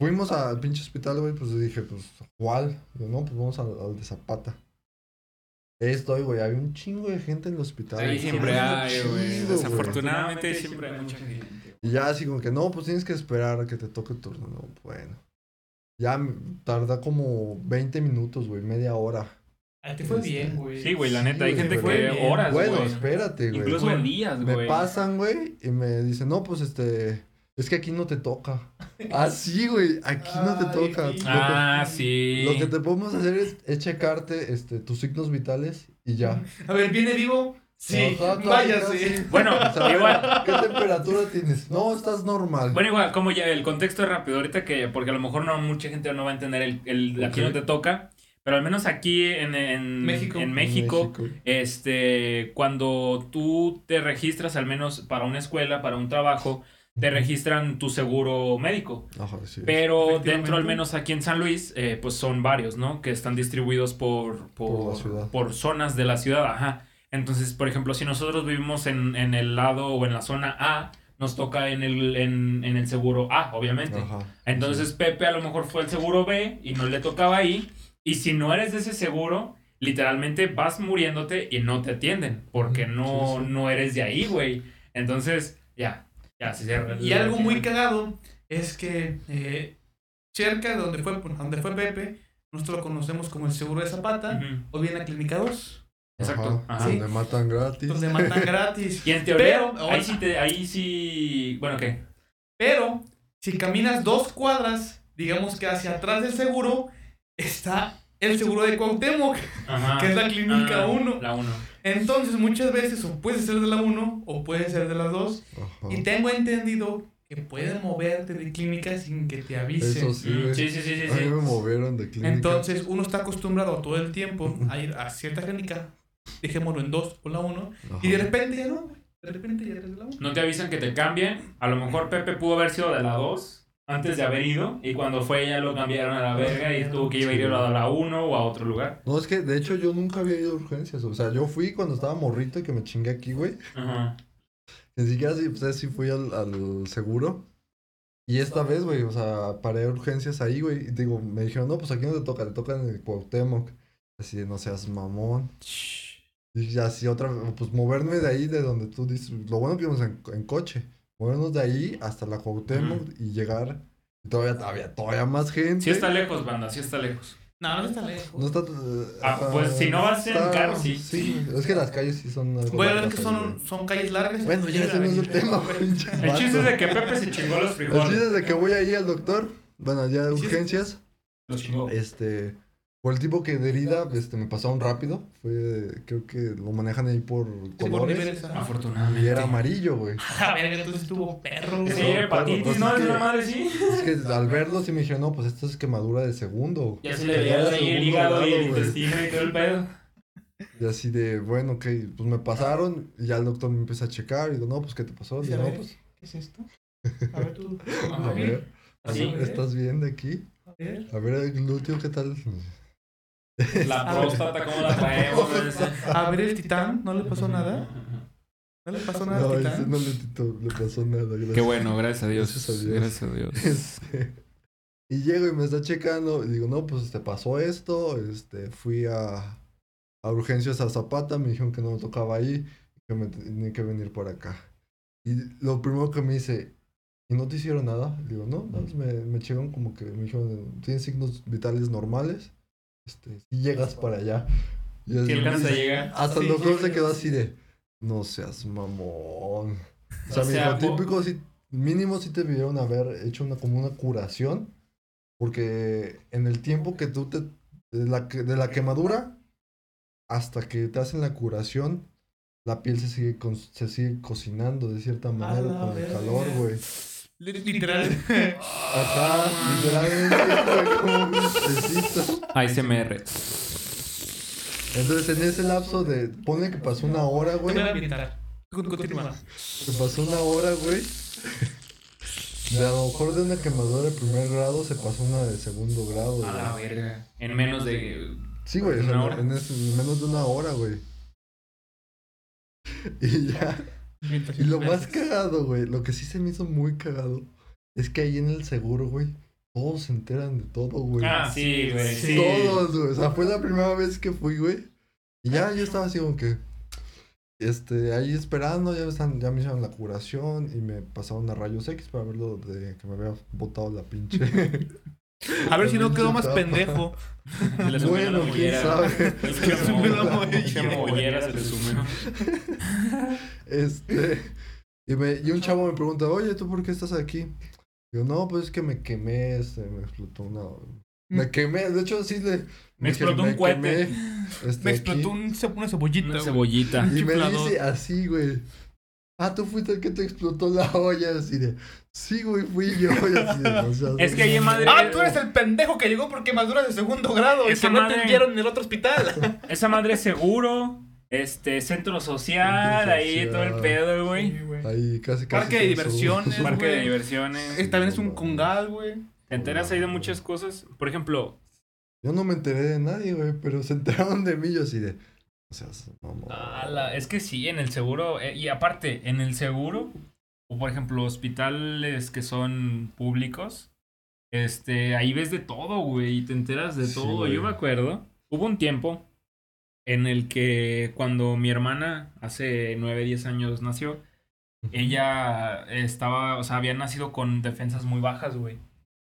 Fuimos al pinche hospital, güey, pues dije, pues, ¿cuál? No, pues vamos al, al de Zapata. Ahí estoy, güey, había un chingo de gente en el hospital. Ahí siempre hay, güey. Desafortunadamente siempre hay mucha gente. Y ya así como que, no, pues tienes que esperar a que te toque el turno. No, bueno. Ya tarda como 20 minutos, güey, media hora. A ti fue Este, bien, güey. Sí, güey, la neta, hay güey, gente fue que bien. horas, bueno, güey. espérate, güey. Incluso en días, Me güey. pasan, güey, y me dicen, no, pues este. Es que aquí no te toca. Así, güey, aquí no te toca. sí. Lo que- Ah, sí. Lo que te podemos hacer es, es checarte este, tus signos vitales y ya. A ver, ¿viene vivo? Sí. Ajá, Váyase. sí. Bueno, O sea, igual. ¿Qué temperatura tienes? No, estás normal. Bueno, igual, como ya el contexto es rápido, ahorita que, porque a lo mejor no mucha gente no va a entender el, el aquí no te toca, pero al menos aquí en, en México. en En México, este, cuando tú te registras, al menos para una escuela, para un trabajo, te registran tu seguro médico. Ajá, sí. Pero dentro, al menos aquí en San Luis, eh, pues son varios, ¿no? Que están distribuidos por, por, Por por zonas de la ciudad, ajá. Entonces, por ejemplo, si nosotros vivimos en, en el lado o en la zona A, nos toca en el, en, en el seguro A, obviamente. Ajá. Entonces, Pepe a lo mejor fue el seguro B y no le tocaba ahí. Y si no eres de ese seguro, literalmente vas muriéndote y no te atienden, porque no, sí, sí. no eres de ahí, güey. Entonces, ya, ya cierra. Y algo muy cagado es que eh, cerca de donde fue, donde fue Pepe, nosotros lo conocemos como el seguro de Zapata, Ujú. o bien la Clínica 2, Exacto. Ajá, Ajá. Donde matan gratis. donde matan gratis. Y en teoría, Pero- ahí sí te, ahí sí, bueno, ¿qué? Pero si caminas dos cuadras, digamos que hacia atrás del seguro, está el seguro de Cuauhtémoc, Ajá. que es la Clínica Ah, 1. La 1. Entonces muchas veces o puede ser de la 1 o puede ser de las 2. Ajá. Y tengo entendido que pueden moverte de clínica sin que te avisen. Eso sí, güey. Sí, sí, sí, sí. A mí sí. me movieron de clínica. Entonces uno está acostumbrado todo el tiempo a ir a cierta clínica dejémoslo en dos con la uno. Ajá. Y de repente ya no. De repente ya eres de la uno. No te avisan que te cambien. A lo mejor Pepe pudo haber sido de la 2 antes de haber ido. Y cuando fue ya lo cambiaron a la verga y tuvo que ir a ir a la 1 o a otro lugar. No, es que de hecho yo nunca había ido a urgencias. O sea, yo fui cuando estaba morrito y que me chingué aquí, güey. Ajá. Ni siquiera sí, pues, sí fui al, al seguro. Y esta vez, güey, o sea, paré urgencias ahí, güey. Y digo, me dijeron, no, pues aquí no te toca, te toca en el Cuauhtémoc. Así de, no seas mamón. Y así otra, pues moverme de ahí, de donde tú dices, lo bueno que íbamos en, en coche. Movernos de ahí hasta la Cuauhtémoc y llegar. Y todavía, todavía, todavía más gente. Sí está lejos, banda, sí está lejos. No, no está lejos. No está. Ah, ajá, pues, si no vas en carro, sí. Sí, es que las calles sí son. Voy a ver que son, son calles largas. Bueno, ya ese no es el tema, El chiste es de que Pepe se chingó los El chiste frijoles. es de que voy ahí al doctor. Bueno, ya de urgencias. Los chingó. Este. Por el tipo que de herida, este, me pasaron rápido. Fue, creo que lo manejan ahí por Sí, por colores. Afortunadamente. y era amarillo, güey. A ver, entonces estuvo perro, Sí, güey. hepatitis, pues, ¿no? es una madre, sí. Es que al verlo sí me dijeron, no, pues esto es quemadura de segundo. Ya se le veía ahí el hígado y el intestino y todo el pedo. Y así de, bueno, ok, pues me pasaron. Y ya el doctor me empieza a checar. Y digo, no, pues ¿qué te pasó? Digo, no, pues, ¿Qué es esto? A ver tú. a ver, Así. ¿estás bien de aquí? A ver. A ver, el glúteo, ¿qué tal? La próstata, ¿cómo la traemos? A ver el titán, ¿no le pasó nada? ¿No le pasó nada No, al titán? no le, tito- le pasó nada. Gracias. Qué bueno, gracias a Dios. Gracias a Dios. Gracias a Dios. Este, y llego y me está checando. Y digo, no, pues te pasó esto. Este, fui a, a urgencias a Zapata. Me dijeron que no me tocaba ahí. Que me tenía que venir por acá. Y lo primero que me dice, ¿y no te hicieron nada? Digo, no, nada más me, me checaron como que me dijeron, tienes signos vitales normales. Este, si llegas para allá. Y Si así- alcanza a llegar. hasta el Sí, doctor se llegas. quedó así de, no seas mamón. O sea, O sea, típico, sí, mínimo sí te debieron haber hecho una, como una curación. Porque en el tiempo que tú te, de la, que- de la quemadura hasta que te hacen la curación, la piel se sigue, con- se sigue cocinando de cierta manera con el calor, güey. Literal. Ajá, literalmente, güey, como un. ASMR. Entonces en ese lapso de, pone que pasó una hora, güey. Continúa. Se pasó una hora, güey. De a lo mejor de una quemadura de primer grado se pasó una de segundo grado, A la güey. verga. En menos de. Sí, güey, o ¿Una sea, hora? en, ese- en menos de una hora, güey. Y ya. Y lo más cagado, güey, lo que sí se me hizo muy cagado, es que ahí en el seguro, güey, todos se enteran de todo, güey. Ah, sí, güey. Sí. Todos, güey. O sea, fue la primera vez que fui, güey. Y ya yo estaba así como que. Este, ahí esperando, ya, me están, ya me hicieron la curación y me pasaron a rayos X para verlo de que me había botado la pinche. A ver si no la quedó más pendejo. Se le sumió la Bueno, quién mollera. sabe. Se sumió la mo- mollera. se le sumió. Este. Y, me, y un chavo me pregunta, oye, ¿tú por qué estás aquí? Digo, no, pues es que me quemé, este, me explotó una. Me quemé, de hecho, sí le. Mm. Me dije, explotó un cohete. quemé, este, Me aquí". explotó un una cebollita. Una cebollita. Y me dice así, güey. Ah, tú fuiste el que te explotó la olla, así de. Sí, güey, fui yo. Y así de, "No Es que ahí en mamón". Madrid- Ah, tú eres el pendejo que llegó por quemaduras de segundo grado y Esa que no madre- te atendieron en el otro hospital. Esa madre es seguro. Este, centro social, ahí todo el pedo, güey. Ahí casi, casi. Parque de diversiones. su- Parque de diversiones. También es un congal, güey. Te enteras ahí de muchas cosas. Por ejemplo, Yo no me enteré de nadie, güey, pero se enteraron de mí yo así de. O sea, mamón. ala, es que sí, en el seguro. eh, y aparte, en el seguro, o por ejemplo, hospitales que son públicos, este, ahí ves de todo, güey, y te enteras de todo. Yo me acuerdo, hubo un tiempo en el que cuando mi hermana hace 9, 10 años nació, ella estaba, o sea, había nacido con defensas muy bajas, güey.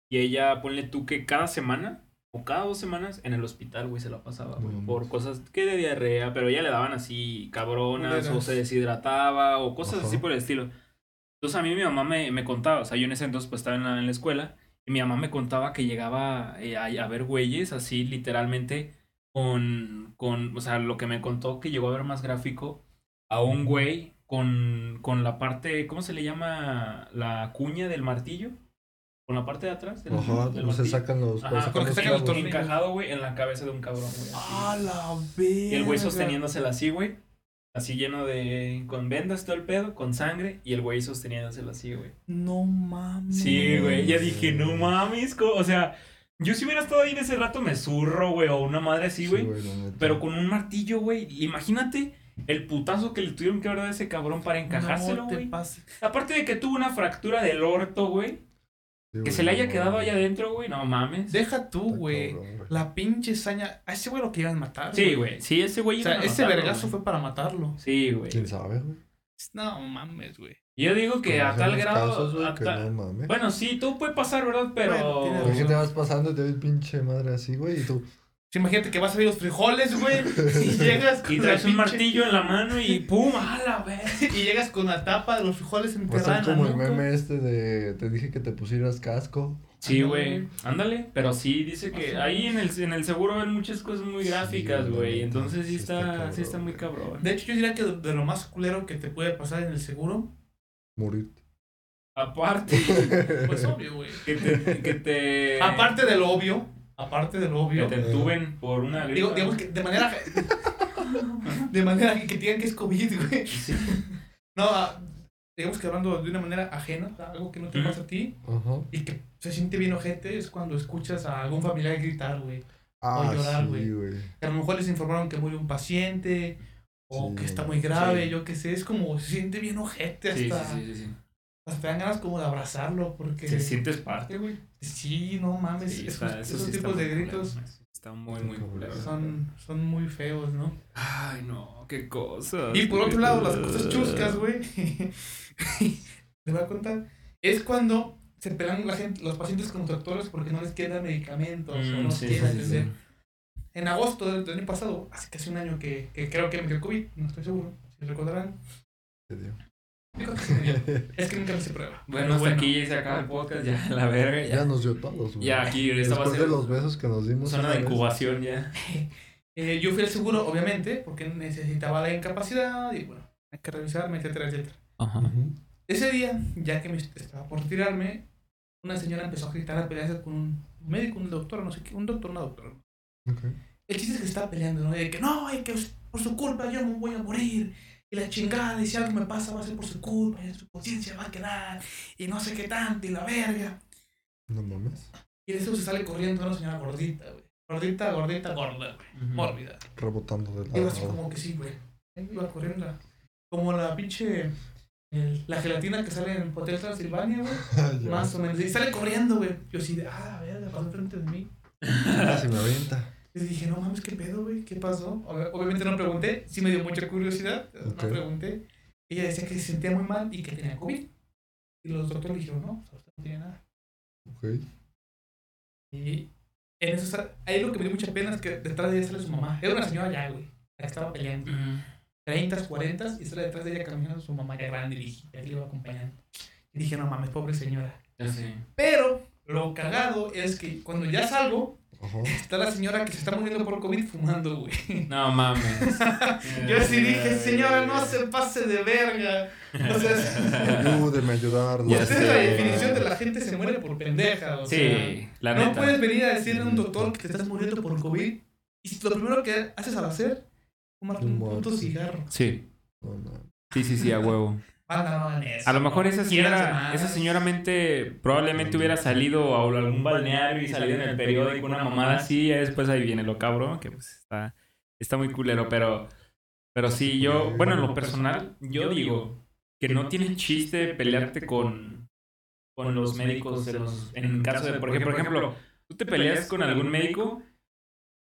Y ella, ponle tú que cada semana o cada dos semanas en el hospital, güey, se la pasaba, güey. No por cosas que de diarrea, pero ella le daban así cabronas o se deshidrataba o cosas Ajá. así por el estilo. Entonces a mí mi mamá me, me contaba, o sea, yo en ese entonces pues estaba en la, en la escuela y mi mamá me contaba que llegaba eh, a, a ver güeyes así literalmente con, con, o sea, lo que me contó que llegó a ver más gráfico a un güey con, con la parte, ¿cómo se le llama? La cuña del martillo. Con la parte de atrás. del- Ajá, del no se martillo. sacan los. Ajá, sacan que los sacan los encajado, güey, en la cabeza de un cabrón, güey. ¡Ah, la verga! Y el güey sosteniéndosela así, güey. Así lleno de. con vendas todo el pedo, con sangre. Y el güey sosteniéndosela así, güey. No mames. Sí, güey. Ya dije, no mames. O sea, yo si hubiera estado ahí en ese rato me zurro, güey. O una madre así, güey. pero con un martillo, güey. Imagínate el putazo que le tuvieron que dar a ese cabrón para encajárselo, No güey. pases. Aparte de que tuvo una fractura del orto, güey. Sí, Que se le haya no quedado allá adentro, güey. No mames. Deja tú, güey. La pinche saña. A ese güey lo querían matar. Sí, güey. Sí, ese güey O sea, ese matarlo, vergazo fue para matarlo. Sí, güey. ¿Quién sabe, güey? No mames, güey. Yo digo que a tal grado. casos, güey, a que tal- no mames. Bueno, sí, todo puede pasar, ¿verdad? Pero. Bueno, ¿Por qué te vas pasando y te ves pinche madre así, güey? Y tú. Sí, Imagínate que vas a ver los frijoles, güey. Y llegas con y traes un pinche- martillo en la mano y ¡pum! ¡A la vez! Y llegas con la tapa de los frijoles en la como el nuca. meme este de. Te dije que te pusieras casco. Sí, güey. Ándale. Pero sí, dice que Ajá. ahí en el, en el seguro ven muchas cosas muy gráficas, güey. Entonces sí está está, cabrón, sí está muy güey. cabrón. De hecho, yo diría que de de lo más culero que te puede pasar en el seguro, Morirte. Aparte, pues obvio, güey. que te. Que te Aparte del obvio, aparte del Que obvio, te entuben por una gripa. digo, digamos que de manera. de manera que digan que es COVID, güey. Sí. No, ah, digamos que hablando de una manera ajena, algo que no te pasa a ti Ajá. y que se siente bien ojete es cuando escuchas a algún familiar gritar, güey. Ah, llorar, sí, güey. Que a lo mejor les informaron que murió un paciente o Sí, que está muy grave, sí. yo qué sé, es como se siente bien ojete Sí, sí, hasta, sí, sí, sí. hasta te dan ganas como de abrazarlo porque Te sientes parte, güey. Sí, no mames, Sí, esos, está- eso esos sí está tipos de gritos eso Está muy, muy culero. son, son muy feos, ¿no? Ay, no, qué cosas. Y por otro lado, las cosas. chuscas, güey. Les voy a contar. Es cuando se pelean la gente, los pacientes con los doctores porque no les quedan medicamentos o Mm, no sí, quieren sí, sí, atender. En agosto del, año pasado, hace casi un año que, que creo que me dio el COVID, no estoy seguro, si recordarán. Te dio. Es que nunca hice prueba. Bueno, hasta aquí se acaba el podcast, ya, la verga, Ya ya. nos dio todos, güey. Ya, aquí esta va a Después ser de los besos que nos dimos. zona de vez. incubación ya. Eh, yo fui al seguro, obviamente, porque necesitaba la incapacidad y bueno, hay que revisarme, etcétera, etcétera. Ajá. Ese día, ya que me estaba por retirarme, una señora empezó a gritar a pelearse con un médico, un doctor, no sé qué, un doctor, una doctora. Ok. El chiste es que se estaba peleando, ¿no? De que no, y que por su culpa yo me voy a morir. Y la chingada, y si algo me pasa va a ser por su culpa, y su conciencia va a quedar, y no sé qué tanto, y la verga. No mames. Y de eso se sale corriendo una señora gordita, güey. Gordita, gordita, gorda, güey. Mórbida. Rebotando de Iba lado. así como que sí, güey. Iba corriendo. Como la pinche. el- la gelatina que sale en Hotel Transilvania, güey. Más o menos. Y sale corriendo, güey. Yo así de, ah, verga, pasó enfrente de mí. Casi me avienta. Y dije, no mames, ¿qué pedo, güey? ¿Qué pasó? Ob- Obviamente no pregunté. Sí me dio mucha curiosidad. Ok. No pregunté. Ella decía que se sentía muy mal y que tenía COVID. Y los doctores le dijeron, no, usted no tiene nada. Ok. Y en eso, ahí lo que me dio mucha pena es que detrás de ella sale su mamá. Era una señora ya, güey. La que estaba peleando. 30, 40 y sale detrás de ella caminando su mamá ya grande y viejita, que le iba acompañando. Y dije, no mames, pobre señora. Ya sé. Pero lo cagado es que cuando ya salgo, Ajá. está la señora que se está muriendo por COVID fumando, güey. No mames. Yo sí dije, señora, no se pase de verga. O sea, Ayúdeme a usted sé. es la definición de la gente se muere por pendeja. O sea, Sí, la no neta. puedes venir a decirle a un doctor que te estás muriendo por COVID y si lo primero que haces al hacer, fumarte un puto cigarro. Sí, no. sí, sí, sí, a huevo. A lo mejor esa señora, esa señora mente probablemente hubiera salido a algún balneario y salido en el periódico una mamada así, y después ahí viene lo cabrón, que pues está, está muy culero, pero, pero sí, yo, bueno, en lo personal, yo digo que no tiene chiste pelearte con, con los médicos en, los- en caso de, porque, por ejemplo, tú te peleas con algún médico,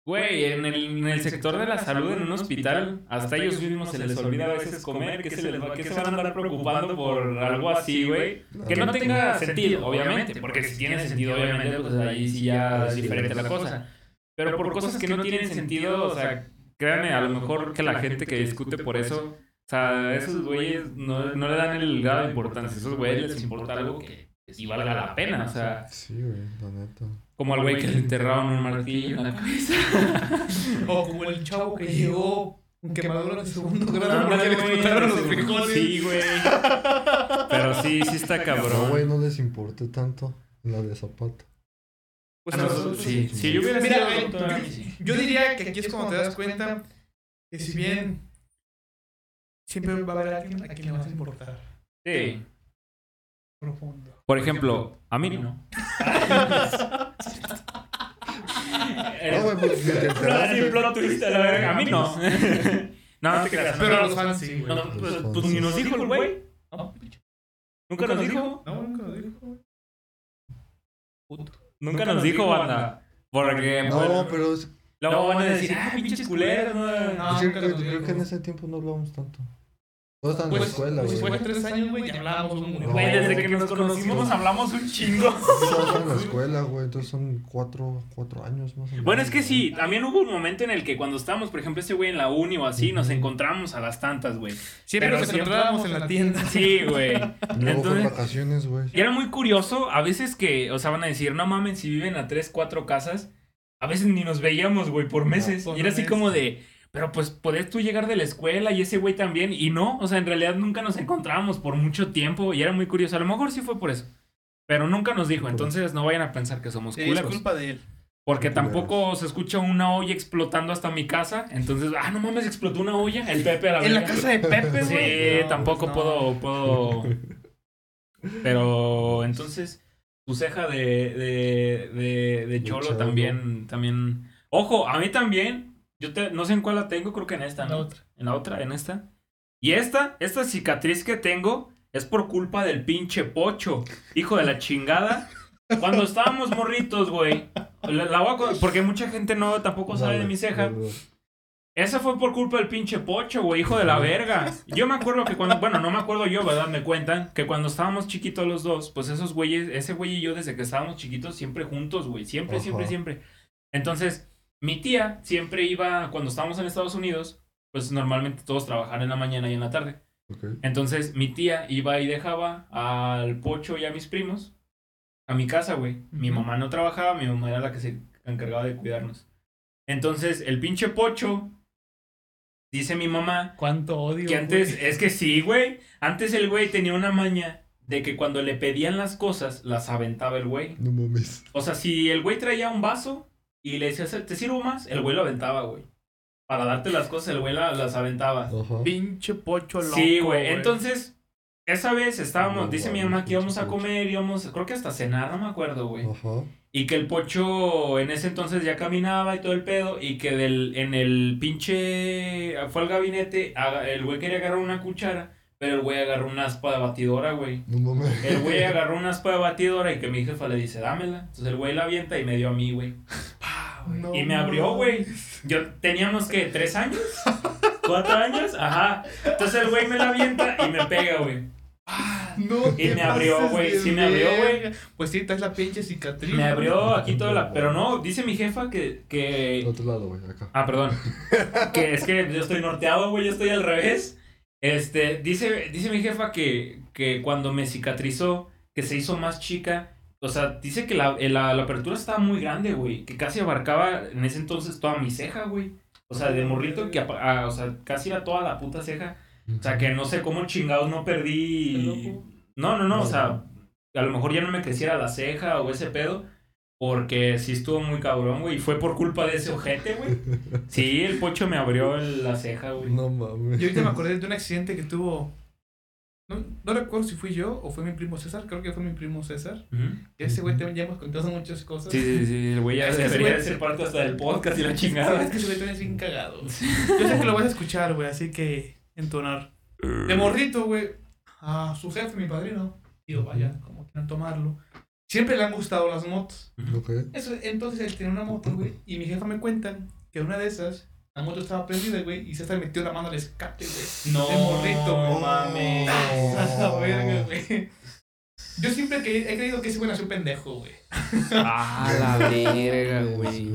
güey, en el, en el sector de la salud, en un hospital, hasta ellos mismos se les olvida a veces comer, que se les va, que se van a andar preocupando por algo así, güey. Que no tenga sentido, obviamente, porque si tiene sentido, obviamente, pues ahí sí ya es diferente la cosa. Pero por cosas que no tienen sentido, o sea, créanme, a lo mejor que la gente que discute por eso, o sea, esos güeyes no, no le dan el grado de importancia, esos güeyes les importa algo que sí valga la pena, o sea, Sí, güey, la neta. Como al güey que le enterraron un martillo en la cabeza. O como el chavo que llegó con quemadura de segundo grado Ándale, porque le güey, explotaron los sí, frijoles. Sí, güey. Pero sí, sí está No, cabrón. güey, no les importe tanto. La de Zapata. Pues Ah, a no, nosotros- sí, si yo hubiera Mira, sido mí yo, diría que aquí es cuando te das cuenta que si bien siempre va a haber alguien a quien le vas a importar. Sí. Profundo. Por ejemplo, a mí no. No, güey, pues si te enteraste. Sí, plot twist, a la verga. A mí no. No, no te creas. Pero a los fans sí, güey. No, no, pues, pues ni nos dijo el güey. Nunca nos dijo. No, nunca lo dijo, güey. Nunca nos dijo, banda. Porque. pues, No, pero es, Luego van a decir, ah, pinches culeros. no". Creo, nos que en ese tiempo no hablábamos tanto. Todos estaban en la Pues, escuela, pues, güey. fue hace tres años, güey, ya hablábamos un No. Güey, desde que nos conocimos nos hablamos un chingo. Todos estaban en la escuela, güey. Entonces son cuatro, cuatro años más o menos. Bueno, es que sí, también hubo un momento en el que cuando estábamos, por ejemplo, ese güey en la uni o así, nos encontramos a las tantas, güey. Siempre Pero nos encontrábamos en la tienda. Sí, güey. Y Luego Entonces- fue vacaciones, güey. Y era muy curioso, a veces que, o sea, van a decir, no mames, si viven a tres, cuatro casas, a veces ni nos veíamos, güey, por meses. por y era así como de, pero pues podés tú llegar de la escuela y ese güey también. Y no, o sea, en realidad nunca nos encontrábamos por mucho tiempo y era muy curioso. A lo mejor sí fue por eso. Pero nunca nos dijo, entonces no vayan a pensar que somos Es culeros. culpa de él. Porque tampoco se escucha una olla explotando hasta mi casa. Entonces, ah, no mames, explotó una olla. El Pepe a la En la casa de Pepe, Sí, güey. No, tampoco no. puedo, puedo. Pero entonces, tu ceja de, de, de, de cholo cholo. también, también. Ojo, a mí también. Yo te, no sé en cuál la tengo, creo que en esta, En ¿no? la otra. En la otra, en esta. Y esta, esta cicatriz que tengo es por culpa del pinche pocho, hijo de la chingada. Cuando estábamos morritos, güey. La, la voy a porque mucha gente no tampoco sabe de mi ceja. Esa fue por culpa del pinche pocho, güey, hijo de la verga. Yo me acuerdo que cuando, bueno, no me acuerdo yo, ¿verdad? Me cuentan que cuando estábamos chiquitos los dos, pues esos güeyes, ese güey y yo desde que estábamos chiquitos, siempre juntos, güey, siempre, Ajá. siempre, siempre. Entonces, mi tía siempre iba, cuando estábamos en Estados Unidos, pues normalmente todos trabajan en la mañana y en la tarde. Entonces, mi tía iba y dejaba al pocho y a mis primos a mi casa, güey. Mi mamá no trabajaba, mi mamá era la que se encargaba de cuidarnos. Entonces, el pinche pocho, dice mi mamá, Cuánto odio. que antes, güey. es que sí, güey. Antes el güey tenía una maña de que cuando le pedían las cosas, las aventaba el güey. No mames. O sea, si el güey traía un vaso y le decías, ¿te sirvo más? El güey lo aventaba, güey. Para darte las cosas, el güey la- las aventaba. Pinche pocho loco. Sí, güey. Entonces, esa vez estábamos, No dice mi mamá que íbamos a comer, íbamos, creo que hasta cenar, no me acuerdo, güey. Ajá. Y que el pocho en ese entonces ya caminaba y todo el pedo. Y que del, en el pinche. Fue al gabinete. El güey quería agarrar una cuchara. Pero el güey agarró una aspa de batidora, güey. No mames. El güey agarró una aspa de batidora y que mi jefa le dice, dámela. Entonces el güey la avienta y me dio a mí, güey. Pa, güey. No y me abrió, güey. Yo teníamos que tres años, cuatro años, ajá. Entonces el güey me la avienta y me pega, güey. No, Y me abrió, güey, sí me abrió, güey. Pues sí, traes la pinche cicatriz. Me abrió aquí toda la. Pero no, dice mi jefa que. que... Al otro lado, güey, acá. Ah, perdón. que es que yo estoy norteado, güey, yo estoy al revés. Este, dice, dice mi jefa que, que cuando me cicatrizó, que se hizo más chica. O sea, dice que la, eh, la, la apertura estaba muy grande, güey. Que casi abarcaba en ese entonces toda mi ceja, güey. O sea, de morrito que, apa- ah, o sea, casi era toda la puta ceja. O sea, que no sé cómo chingados no perdí. No, no, no, o sea, a lo mejor ya no me creciera la ceja o ese pedo. Porque sí estuvo muy cabrón, güey. Y fue por culpa de ese ojete, güey. Sí, el pocho me abrió el- la ceja, güey. No mames. Yo ahorita me acordé de un accidente que tuvo. No, no recuerdo si fui yo o fue mi primo César. Creo que fue mi primo César. Ujú. Que ese güey también ya hemos contado muchas cosas. Sí, sí, sí, el güey ya Es debería de ser parte hasta del podcast y la Es chingada. que ese güey también es bien cagado. Yo sé que lo vas a escuchar, güey, así que entonar. De morrito, güey, a su jefe, mi padrino, tío, vaya, como quieran tomarlo, siempre le han gustado las motos. Ok. Eso, entonces él tiene una moto, güey, y mi jefa me cuentan que una de esas, la moto estaba prendida, güey, y César metió la mano al escape, güey. No, De morrito, güey. mames. A la verga, güey. Yo siempre que he creído que ese güey nació pendejo, güey. Ah, la verga, güey.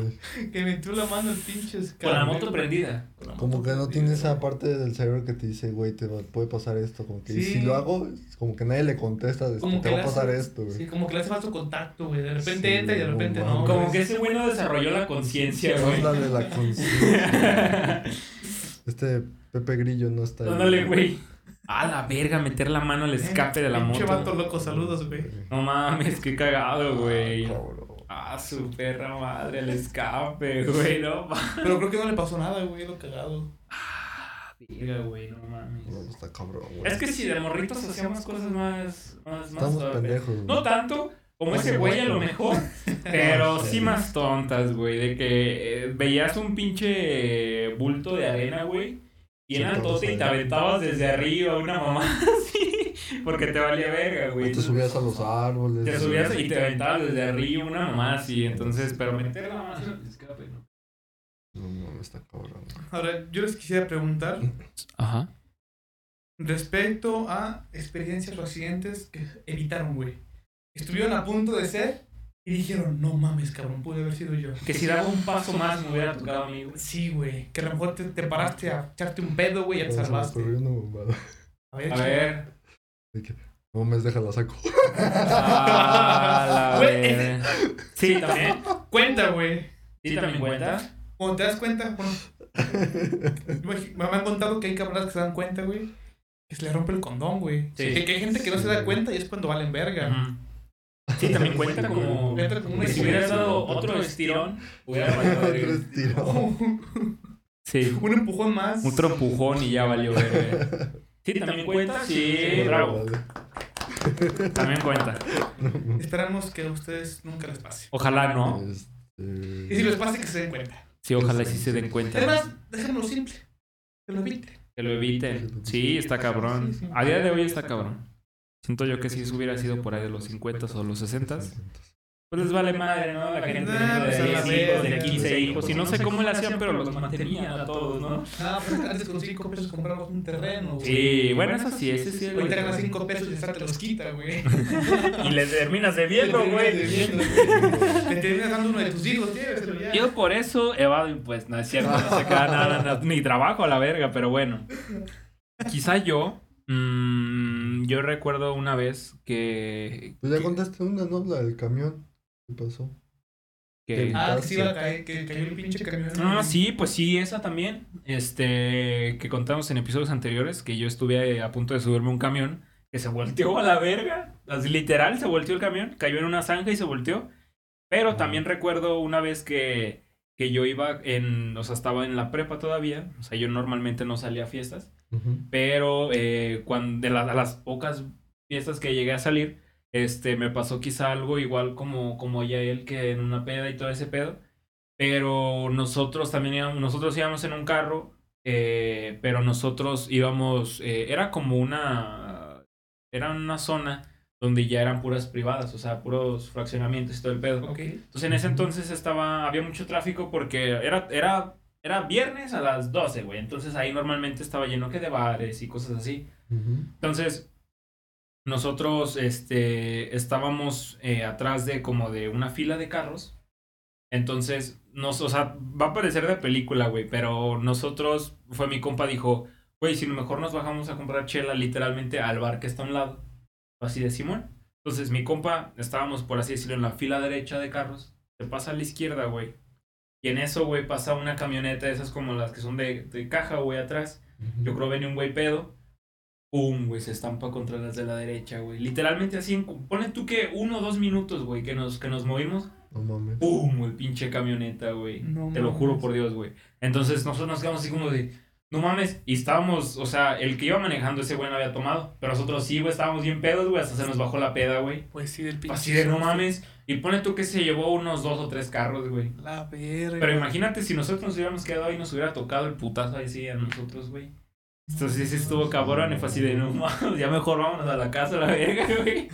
Que metió la mano al pinche. Con la moto prendida. La Como moto que no tiene esa parte del cerebro que te dice, güey, te va- puede pasar esto. Como que Sí. si lo hago, como que nadie le contesta, de, Como te va a pasar hace- esto, güey. Sí, como que le hace falso contacto, güey. De repente Sí, entra y de repente no. Como güey. que ese güey no desarrolló la conciencia, güey. Ándale la conciencia. Este Pepe Grillo no está ahí. Ándale, güey. A la verga, meter la mano al escape de la Pinche vato moto. loco, saludos, güey. No mames, qué cagado, güey. Cabrón. Ah, su perra madre, el escape, güey, no mames. Pero creo que no le pasó nada, güey, lo cagado. Verga, güey, no mames. No, está cabrón, güey. Es que si de morritos hacíamos cosas más. más, más Estamos pendejos, güey. No tanto como ese güey a lo mejor, pero sí más tontas, güey. De que eh, veías un pinche bulto de arena, güey. Y en todos altote y te aventabas desde arriba una mamá así. Porque te valía verga, güey. O te subías a los árboles. Te subías y te aventabas desde arriba una mamá así. Entonces, pero meter la en el escape, ¿no? No, no, está cabrón. Ahora, yo les quisiera preguntar Ajá. respecto a experiencias o accidentes que evitaron, güey. Estuvieron a punto de ser y dijeron, no mames, cabrón, pude haber sido yo. Que si daba un paso más me hubiera tocado a mí, güey. Sí, güey. Que a lo mejor te, te paraste a echarte un pedo, güey, y ya te me salvaste. ocurrió una bombada. A ver, A ver. De que, no me déjala saco. Ah, la Güey, verga. Sí, también. Cuenta, güey. Sí, también cuenta. Cuando te das cuenta, bueno, imagi- me han contado que hay cabronas que se dan cuenta, güey, que se le rompe el condón, güey. Sí. Que, que hay gente que no se da cuenta y es cuando valen verga. Ujú. Sí, también cuenta como. Entra si hubieras dado otro estirón, hubiera valido Otro estirón. Sí. Un empujón más. Otro empujón y ya valió verga. Sí, también cuenta. Sí, bravo. También cuenta. Esperamos que a ustedes nunca les pase. Ojalá no. Y si Este... les pase, que se den cuenta. Sí, ojalá sí se den cuenta. Además, déjenlo simple. Que lo eviten. Que lo eviten. Sí, está cabrón. A día de hoy está cabrón. Siento yo que si eso hubiera sido por ahí de los 50 o los 60, pues les vale madre, ¿no? La gente Nah, pues de la 10 hijos, de verga. 15 hijos. Y no sé cómo le hacían, pero los mantenían a todos, ¿no? Ah, pues antes con 5 pesos comprabas un terreno. güey. Sí, bueno, eso sí, ese sí. Ahorita ganas 5 pesos y esa te los quita, güey. Y le terminas debiendo, güey. Le terminas dando uno de tus hijos, ya. Yo por eso evado impuestos, no es cierto, no sé qué, nada, nada, ni trabajo a la verga, pero bueno. Quizá yo, mm, yo recuerdo una vez que... Pues ya que- contaste una, ¿no? La del camión. ¿Qué pasó? que- Ah, que se iba a caer, que cayó el pinche camión. Ah, sí, pues sí, esa también. Este, que contamos en episodios anteriores, que yo estuve a punto de subirme a un camión que se volteó a la verga. Así, literal, se volteó el camión, cayó en una zanja y se volteó. Pero también recuerdo una vez que, que yo iba en, o sea, estaba en la prepa todavía. O sea, yo normalmente no salía a fiestas. Pero eh, cuando, de la- las pocas fiestas que llegué a salir, este, me pasó quizá algo igual como, como ya él, que en una peda y todo ese pedo. Pero nosotros también íbamos, nosotros íbamos en un carro, eh, pero nosotros íbamos, eh, era como una, era una zona donde ya eran puras privadas, o sea, puros fraccionamientos y todo el pedo. Ok. Entonces en ese entonces estaba, había mucho tráfico porque era, era, era viernes a las 12, güey. Entonces ahí normalmente estaba lleno que de bares y cosas así. Entonces, nosotros este, estábamos eh, atrás de como de una fila de carros. Entonces, nos, o sea, va a parecer de película, güey, pero nosotros, fue mi compa, dijo, güey, si mejor nos bajamos a comprar chela literalmente al bar que está a un lado. Así de Simón. Entonces, mi compa, estábamos, por así decirlo, en la fila derecha de carros. Se pasa a la izquierda, güey. Y en eso, güey, pasa una camioneta, de esas como las que son de, de caja, güey, atrás. Ujú. Yo creo venía un güey pedo. Pum, güey, se estampa contra las de la derecha, güey. Literalmente así, en- ponle tú que uno o dos minutos, güey, que nos, que nos movimos. No mames. Pum, güey, pinche camioneta, güey. No Te lo juro mames. por Dios, güey. Entonces nosotros nos quedamos así como de, no mames. Y estábamos, o sea, el que iba manejando ese güey no había tomado. Pero nosotros sí, güey, estábamos bien pedos, güey. Hasta se nos bajó la peda, güey. Pues sí, del pinche. Así de, no mames. Y ponle tú que se llevó unos dos o tres carros, güey. La verga. Pero imagínate si nosotros nos hubiéramos quedado ahí y nos hubiera tocado el putazo ahí sí a nosotros, güey. Esto sí, estuvo cabrón y fue así de no mames, ya mejor vámonos a la casa la verga, güey.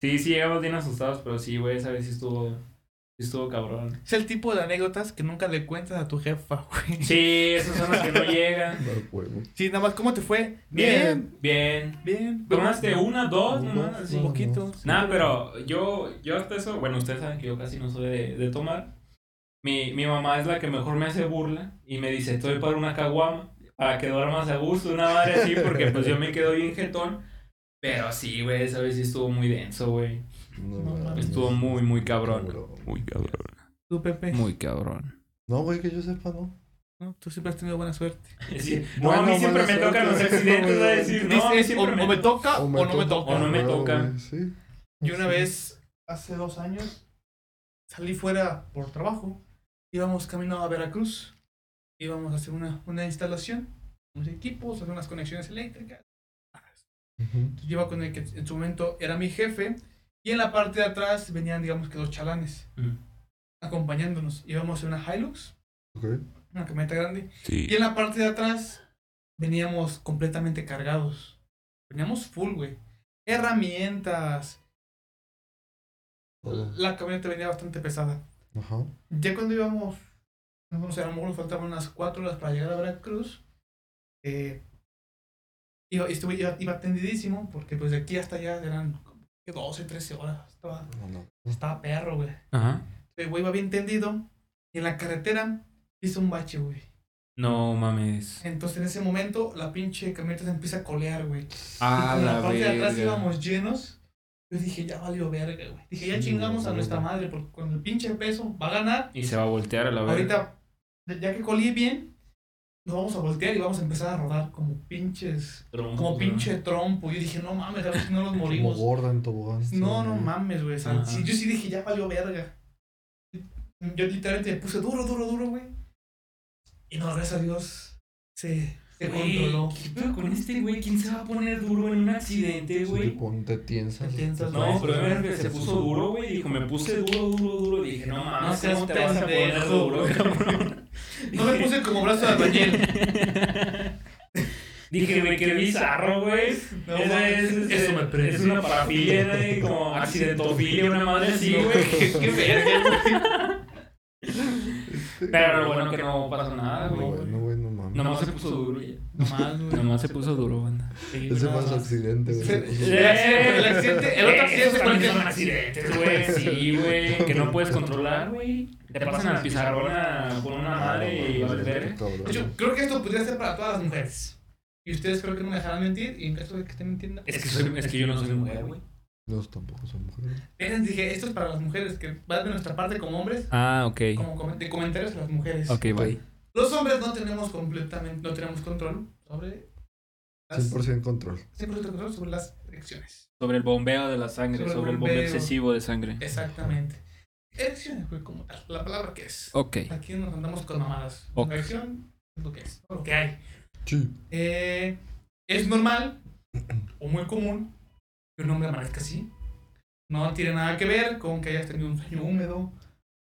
Sí, sí, llegamos bien asustados, pero sí, güey, esa vez sí estuvo, estuvo cabrón. Es el tipo de anécdotas que nunca le cuentas a tu jefa, güey. Sí, esas son las que no llegan. Sí, nada más, ¿cómo te fue? Bien, bien. Bien. ¿Tomaste una, dos, Dos, nomás? Así. Un poquito. Nada, pero yo, yo hasta eso, bueno, ustedes saben que yo casi no soy de, de tomar. Mi, mi mamá es la que mejor me hace burla y me dice, estoy para una caguama, para que duermas a gusto, una madre así, porque pues yo me quedo bien jetón. Pero sí, güey, esa vez sí estuvo muy denso, güey. No. Estuvo muy, muy cabrón. Cabrón. Muy cabrón. Tú, Pepe. Muy cabrón. No, güey, que yo sepa, no. ¿no? Tú siempre has tenido buena suerte. Sí. No, a mí Bueno, siempre me tocan los accidentes, a decir. No, a mí Dices, siempre o, me o me toca o, no me toca, o no me toca. Sí. Yo una Sí. vez, hace dos años, salí fuera por trabajo. Íbamos camino a Veracruz. Íbamos a hacer una, una instalación, unos equipos, hacer unas conexiones eléctricas. Ujú. Yo iba con el que en su momento era mi jefe. Y en la parte de atrás venían, digamos que dos chalanes Mm. acompañándonos. Íbamos en una Hilux, Ok. una camioneta grande. Sí. Y en la parte de atrás veníamos completamente cargados. Veníamos full, güey. Herramientas. La camioneta venía bastante pesada. Ajá. Ya cuando íbamos, no sé, a lo mejor nos faltaban unas cuatro horas para llegar a Veracruz. Eh, iba, estuve, iba, iba tendidísimo porque pues de aquí hasta allá eran que 12, 13 horas. Estaba, No, no. estaba perro, güey. Ajá. El güey iba bien tendido y en la carretera hizo un bache, güey. No mames. Entonces en ese momento la pinche camioneta se empieza a colear, güey. Ah, y la la parte de atrás verga. íbamos llenos, yo dije, ya valió verga, güey. Dije, ya Sí, chingamos a nuestra madre, porque cuando el pinche peso va a ganar, Y se va a voltear a la verga. ahorita, ya que colí bien, nos vamos a voltear y vamos a empezar a rodar como pinches, como pinche trompo. Yo dije, no mames, a ver si no nos Como morimos. gorda en tobogán. No, no mames, güey. Sí, yo sí dije, ya valió verga. Yo literalmente me puse duro, duro, duro, güey. Y no, gracias a Dios, se, se controló. ¿Qué pedo con este güey? ¿Quién se va a poner duro en un accidente, Sí, güey? te pon- te tiensas. No, pero primero que se puso duro, güey. Dijo, me puse duro, duro, duro. Dije, no No mames, seas ¿cómo te vas a poner duro, cabrón? No me puse como brazo de albañil. Dije, güey, qué bizarro, güey. No, es, es, eso me prende. es una parafilia, güey, como accidentofilia, una madre así, No, güey. qué, qué verga, güey. Pero lo bueno que no pasó nada, No, güey. Nomás se puso duro ya. Nomás, güey. Nomás se puso duro, banda. Sí, Ese fue su accidente, güey. Sí, se puso- el accidente- el accidente- el otro accidente fue que- son accidentes, güey. Sí, güey. Que no puedes controlar, güey. Te pasan al pizarrón a- por una madre y Ah, verga. cabrón. De hecho, creo que esto podría ser para todas las mujeres. Y ustedes creo que no me dejarán mentir. Y en caso de que estén mintiendo. Es que, soy, es que yo no soy mujer, güey. No, tampoco son mujeres. Miren, dije, esto es para las mujeres, que va de nuestra parte como hombres, Ah, ok. como com- de comentarios a las mujeres. bye. Los hombres no tenemos completamente, no tenemos control sobre las, 100% control. 100% control sobre las erecciones. Sobre el bombeo de la sangre, Sobre el sobre el bombeo bombeo. excesivo de sangre. Exactamente. Erecciones, güey, como tal. La palabra que es. Ok. Aquí nos andamos con mamadas. Ok. Erección es lo que es, lo que hay. Sí. Eh, es normal o muy común que un hombre amanezca así. No tiene nada que ver con que hayas tenido un sueño húmedo.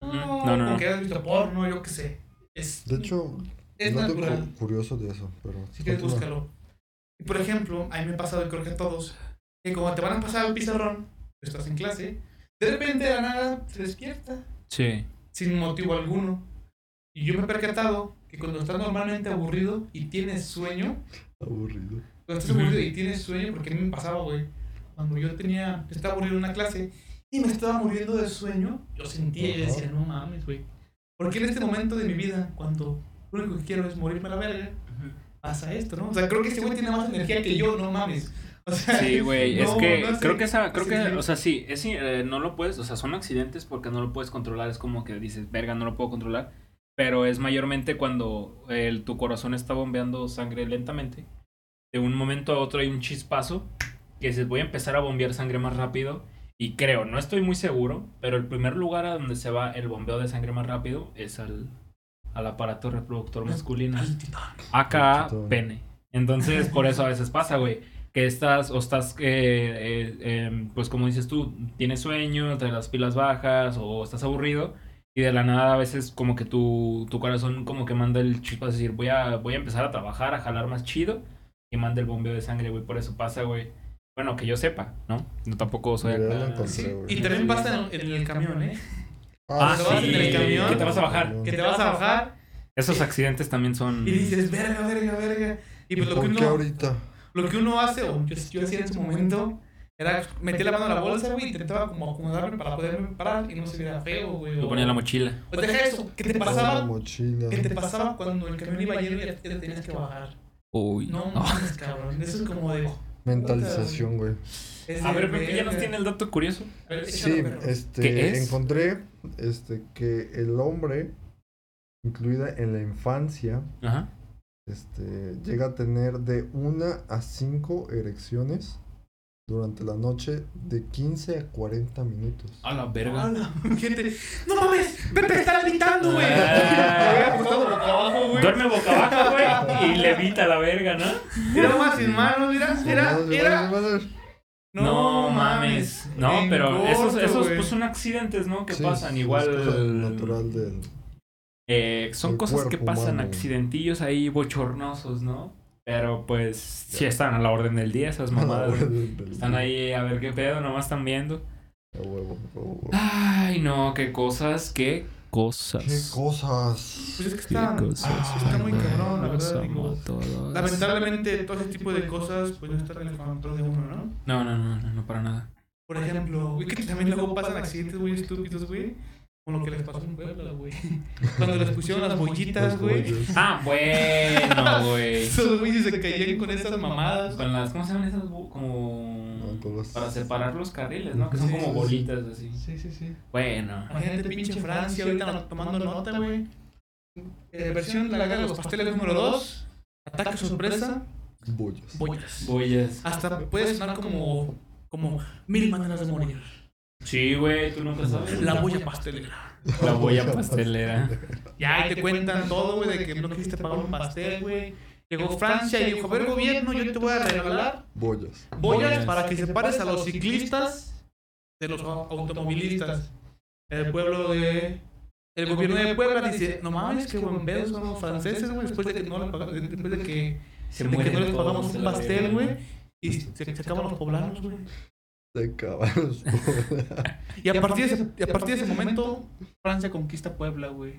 Ujú. No, No, no, con no. que hayas visto porno, yo qué sé. Es, De hecho, es no natural. cu- curioso de eso, pero. Si quieres, búscalo. Y por ejemplo, a mí me ha pasado, y creo que a todos, que como te van a pasar al pizarrón, estás en clase, de repente de la nada se despierta, Sí. sin motivo alguno. Y yo me he percatado que cuando estás normalmente aburrido y tienes sueño, Aburrido. cuando estás aburrido y tienes sueño, porque a mí me pasaba, güey, cuando yo tenía, estaba aburrido en una clase y me estaba muriendo de sueño, yo sentía y decía, no mames, güey. Porque en este momento de mi vida, cuando lo único que quiero es morirme a la verga, pasa esto, ¿no? O sea, creo que ese güey tiene más energía que yo, no mames. O sea, Sí, güey, es no, que no sé. creo que esa, creo que, o sea, sí, es, eh, no lo puedes, o sea, son accidentes porque no lo puedes controlar, es como que dices, verga, no lo puedo controlar, pero es mayormente cuando el, tu corazón está bombeando sangre lentamente, de un momento a otro hay un chispazo que dices, voy a empezar a bombear sangre más rápido, y creo, no estoy muy seguro, pero el primer lugar a donde se va el bombeo de sangre más rápido es al, al aparato reproductor masculino. Acá, pene. Entonces, por eso a veces pasa, güey. Que estás, o estás, eh, eh, em, pues como dices tú, tienes sueño, traes las pilas bajas, o estás aburrido, y de la nada a veces como que tu, tu corazón como que manda el chispazo, es decir, voy a, voy a empezar a trabajar, a jalar más chido, y manda el bombeo de sangre, güey. Por eso pasa, güey. Bueno, que yo sepa, ¿no? No tampoco soy acá. Sí, y también pasa en, en el camión, ¿eh? Ah, vas sí, en el camión, que te vas a bajar. Que te vas a bajar Esos accidentes también son... y dices, verga, verga, verga. Y pues lo que ¿Por qué uno, ahorita? lo que uno hace, o yo, yo hacía en su momento, era meter la mano en la bolsa, güey, y intentaba como acomodarme para poderme parar y no se viera feo, güey. Lo o- ponía en la mochila. O deja eso, ¿qué te La pasaba? mochila. ¿Qué te pasaba cuando el camión iba lleno y ya te tenías que bajar? Uy. No mames, cabrón. Eso es como de. Mentalización, güey. A ver, Pepe, ya nos tiene el dato curioso. Ver, Sí, este, ¿Qué es? encontré este, que el hombre incluida en la infancia, Ajá. este, llega a tener de 1 a 5 erecciones durante la noche de 15 a 40 minutos. A la verga. Gente. No mames, Pepe está gritando, güey. Ah. Abajo, güey. Duerme boca abajo, güey, y levita la verga, ¿no? Era más sin manos, mira. Era, era. No, mames. No, pero esos, corto, esos pues son accidentes, ¿no? Que Sí, pasan. es Igual. cosa natural del. eh, son del cosas que pasan, humano. accidentillos ahí bochornosos, ¿no? Pero pues sí están a la orden del día esas mamadas. Están ahí a ver qué pedo, nomás están viendo. A huevo, a huevo. Ay, no, qué cosas, qué cosas. ¿Qué cosas? Pues es que está, está muy cabrón, la verdad. Digo, lamentablemente, todo ese tipo de cosas, pues no están en el control de uno, ¿no? No, no, no, no, no para nada. Por ejemplo, güey, que también luego pasan accidentes muy estúpidos, güey. Como lo que les pasó en Puebla, güey. Cuando les pusieron las bollitas, güey. Ah, bueno, güey. Esos güeyes se caían con esas mamadas. Con las, ¿cómo se llaman esas? Como... Con Para separar los carriles, ¿no? Que son como bolitas así. Sí, sí, sí. Bueno. Imagínate, pinche Francia, ahorita tomando nota, güey. Eh, versión la gana de los pasteles número 2. Ataque sorpresa. Bollos. Bollas. Boyas. Hasta puede sonar como, como mil maneras de morir. Sí, güey, tú nunca sabes. La boya pastelera. La boya pastelera. Ya ahí te cuentan todo, güey, de que no quisiste pagar un pastel, güey. Llegó Francia y dijo, a ver, gobierno, yo te voy a regalar boyas Boyas. para que separes a los ciclistas de los au- automovilistas. El pueblo de... El gobierno de Puebla dice, no mames, qué buen pedo son los franceses, güey, después de que no, después de que, Se de que no les pagamos un pastel, güey. Y se, se acaban los poblanos, güey. De caballos. Y a partir de ese, a partir de ese momento, Francia conquista Puebla, güey.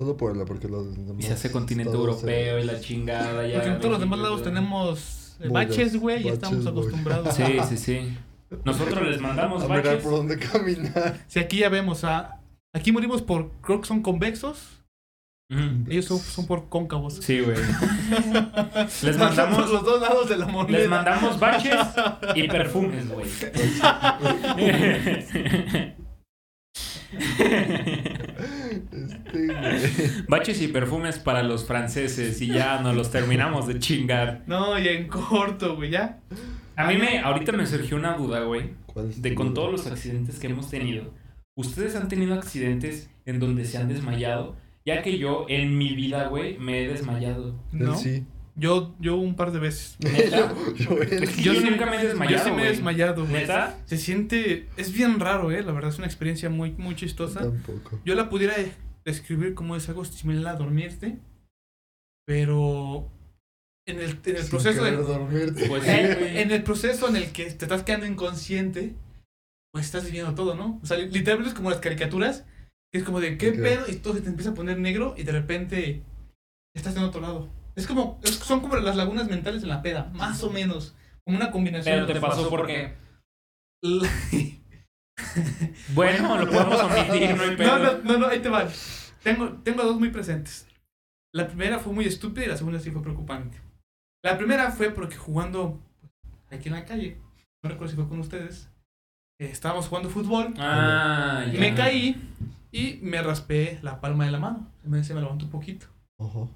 Solo Puebla, porque los demás. Y se hace continente europeo y la chingada ya. Porque en todos los demás lados tenemos eh, baches, güey, y estamos acostumbrados. Sí, sí, sí. Nosotros les mandamos A mirar baches. por dónde caminar. Si aquí ya vemos a... Aquí morimos por, creo que son convexos. Ujú. Ellos son, son por cóncavos. Sí, güey. Les mandamos, los dos lados de la moneda. les mandamos baches y perfumes, güey. Este, güey. Baches y perfumes para los franceses y ya nos los terminamos de chingar. No, y en corto, güey, ya. A mí me, ahorita me surgió una duda, güey, ¿Cuál es de con todos los accidentes que hemos tenido. ¿Ustedes han tenido accidentes en donde se han desmayado? Ya que yo en mi vida, güey, me he desmayado. No. sí. Yo, yo un par de veces. ¿Neta? Yo, yo sí- nunca me he desmayado, Yo sí me he desmayado, güey. ¿Neta? Se siente... Es bien raro, eh. La verdad es una experiencia muy, muy chistosa. Tampoco. Yo la pudiera describir como es algo similar a dormirte, pero en el, en el Sin proceso de- dormirte. Pues en, güey. en el proceso en el que te estás quedando inconsciente, pues estás viviendo todo, ¿no? O sea, literalmente es como las caricaturas, es como de qué pedo y todo se te empieza a poner negro y de repente estás en otro lado. Es como es- son como las lagunas mentales en la peda, más o menos, como una combinación. Pero te que pasó porque... La- Bueno, lo podemos omitir, no hay pedo. No, no, no, ahí te van. Tengo, tengo dos muy presentes. La primera fue muy estúpida y la segunda sí fue preocupante. La primera fue porque jugando aquí en la calle, no recuerdo si fue con ustedes, eh, estábamos jugando fútbol, Ah, ya. me caí y me raspé la palma de la mano. Se me, levantó un poquito. Ajá.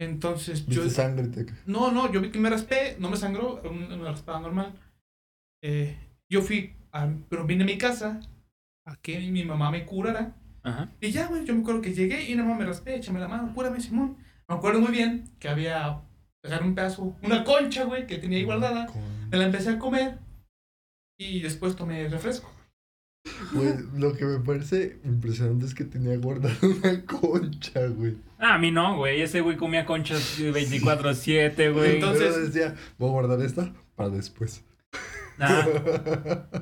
Entonces Viste yo... sangre, te... No, no, yo vi que me raspé, no me sangró, era una raspada normal. Eh, yo fui, a, pero vine a mi casa a que mi mamá me curara. Ajá. Y ya, güey, yo me acuerdo que llegué y nada más me raspé, échame la mano, cúrame, Simón. Me acuerdo muy bien que había, agarré un pedazo, una concha, güey, que tenía ahí guardada. Con- Me la empecé a comer y después tomé refresco. Güey, lo que me parece impresionante es que tenía guardada una concha, güey. Ah, a mí no, güey. Ese güey comía conchas 24-7, güey. Entonces- Pero decía, voy a guardar esta para después. Ah,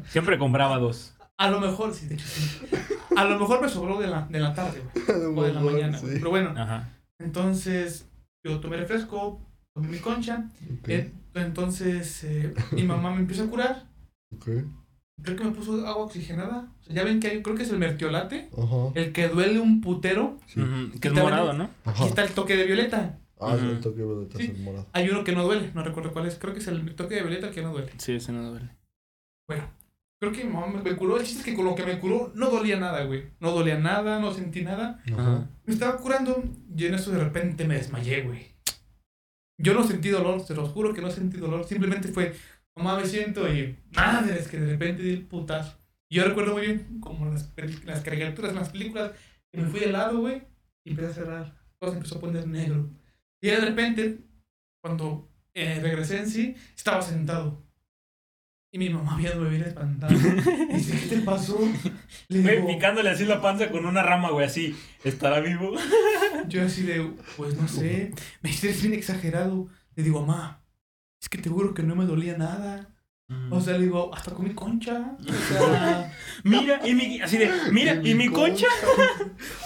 siempre compraba dos. A lo mejor, sí, de hecho sí. A lo mejor me sobró de la, de la tarde, güey, A lo o de la mañana, güey. Pero bueno, Ajá. entonces yo tomé refresco, tomé mi concha. Eh, entonces eh, mi mamá me empieza a curar. ok. Creo que me puso agua oxigenada. O sea, ya ven que hay, creo que es el mertiolate. El que duele un putero. Sí. Que es morado, ¿no? Y Ajá. está el toque de violeta. Ah, Ujú. el toque de Sí. sí. morado. Hay uno que no duele, no recuerdo cuál es. Creo que es el toque de violeta el que no duele. Sí, ese no duele. Bueno, Creo que mi mamá me, curó. El chiste es que con lo que me curó no dolía nada, güey. No dolía nada, no sentí nada. Ajá. Me estaba curando y en eso de repente me desmayé, güey. Yo no sentí dolor, te lo juro que no sentí dolor. Simplemente fue, mamá, me siento y madre, es que de repente di el putazo. Y yo recuerdo muy bien, como las, las caricaturas, las películas, que me fui de lado, güey, y empecé a cerrar. Todo se empezó a poner negro. Y de repente, cuando eh, regresé en sí, estaba sentado. Y mi mamá viéndome bien espantada. Dice, ¿qué te pasó? Le Güey, digo, picándole así la panza con una rama, güey, así. ¿Estará vivo? Yo así de, pues no sé, me dice, es bien exagerado. Le digo, mamá, es que te juro que no me dolía nada. O sea, le digo, hasta comí concha. O sea, mira, y mi, así de, mira, y mi concha.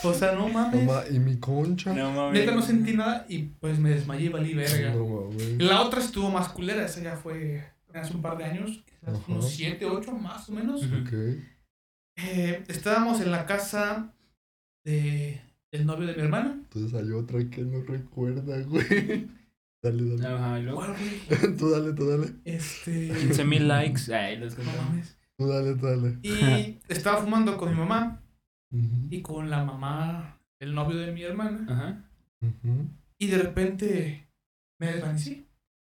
o sea, no mames. Mamá, ¿y mi concha? No mames. Neta no sentí nada y pues me desmayé y valí verga. No. La otra estuvo más culera, esa ya fue hace un par de años, Ajá. unos 7, 8 más o menos. Ujú. Ok. Eh, estábamos en la casa de, del novio de mi hermana. Entonces hay otra que no recuerda, güey. Dale, dale. Ajá, y. Tú dale, tú dale. Este. 15 mil likes. Ay, los No mames. Tú dale, tú dale. Y estaba fumando con mi mamá y con la mamá del novio de mi hermana. Ajá. ujú. Y de repente me desvanecí.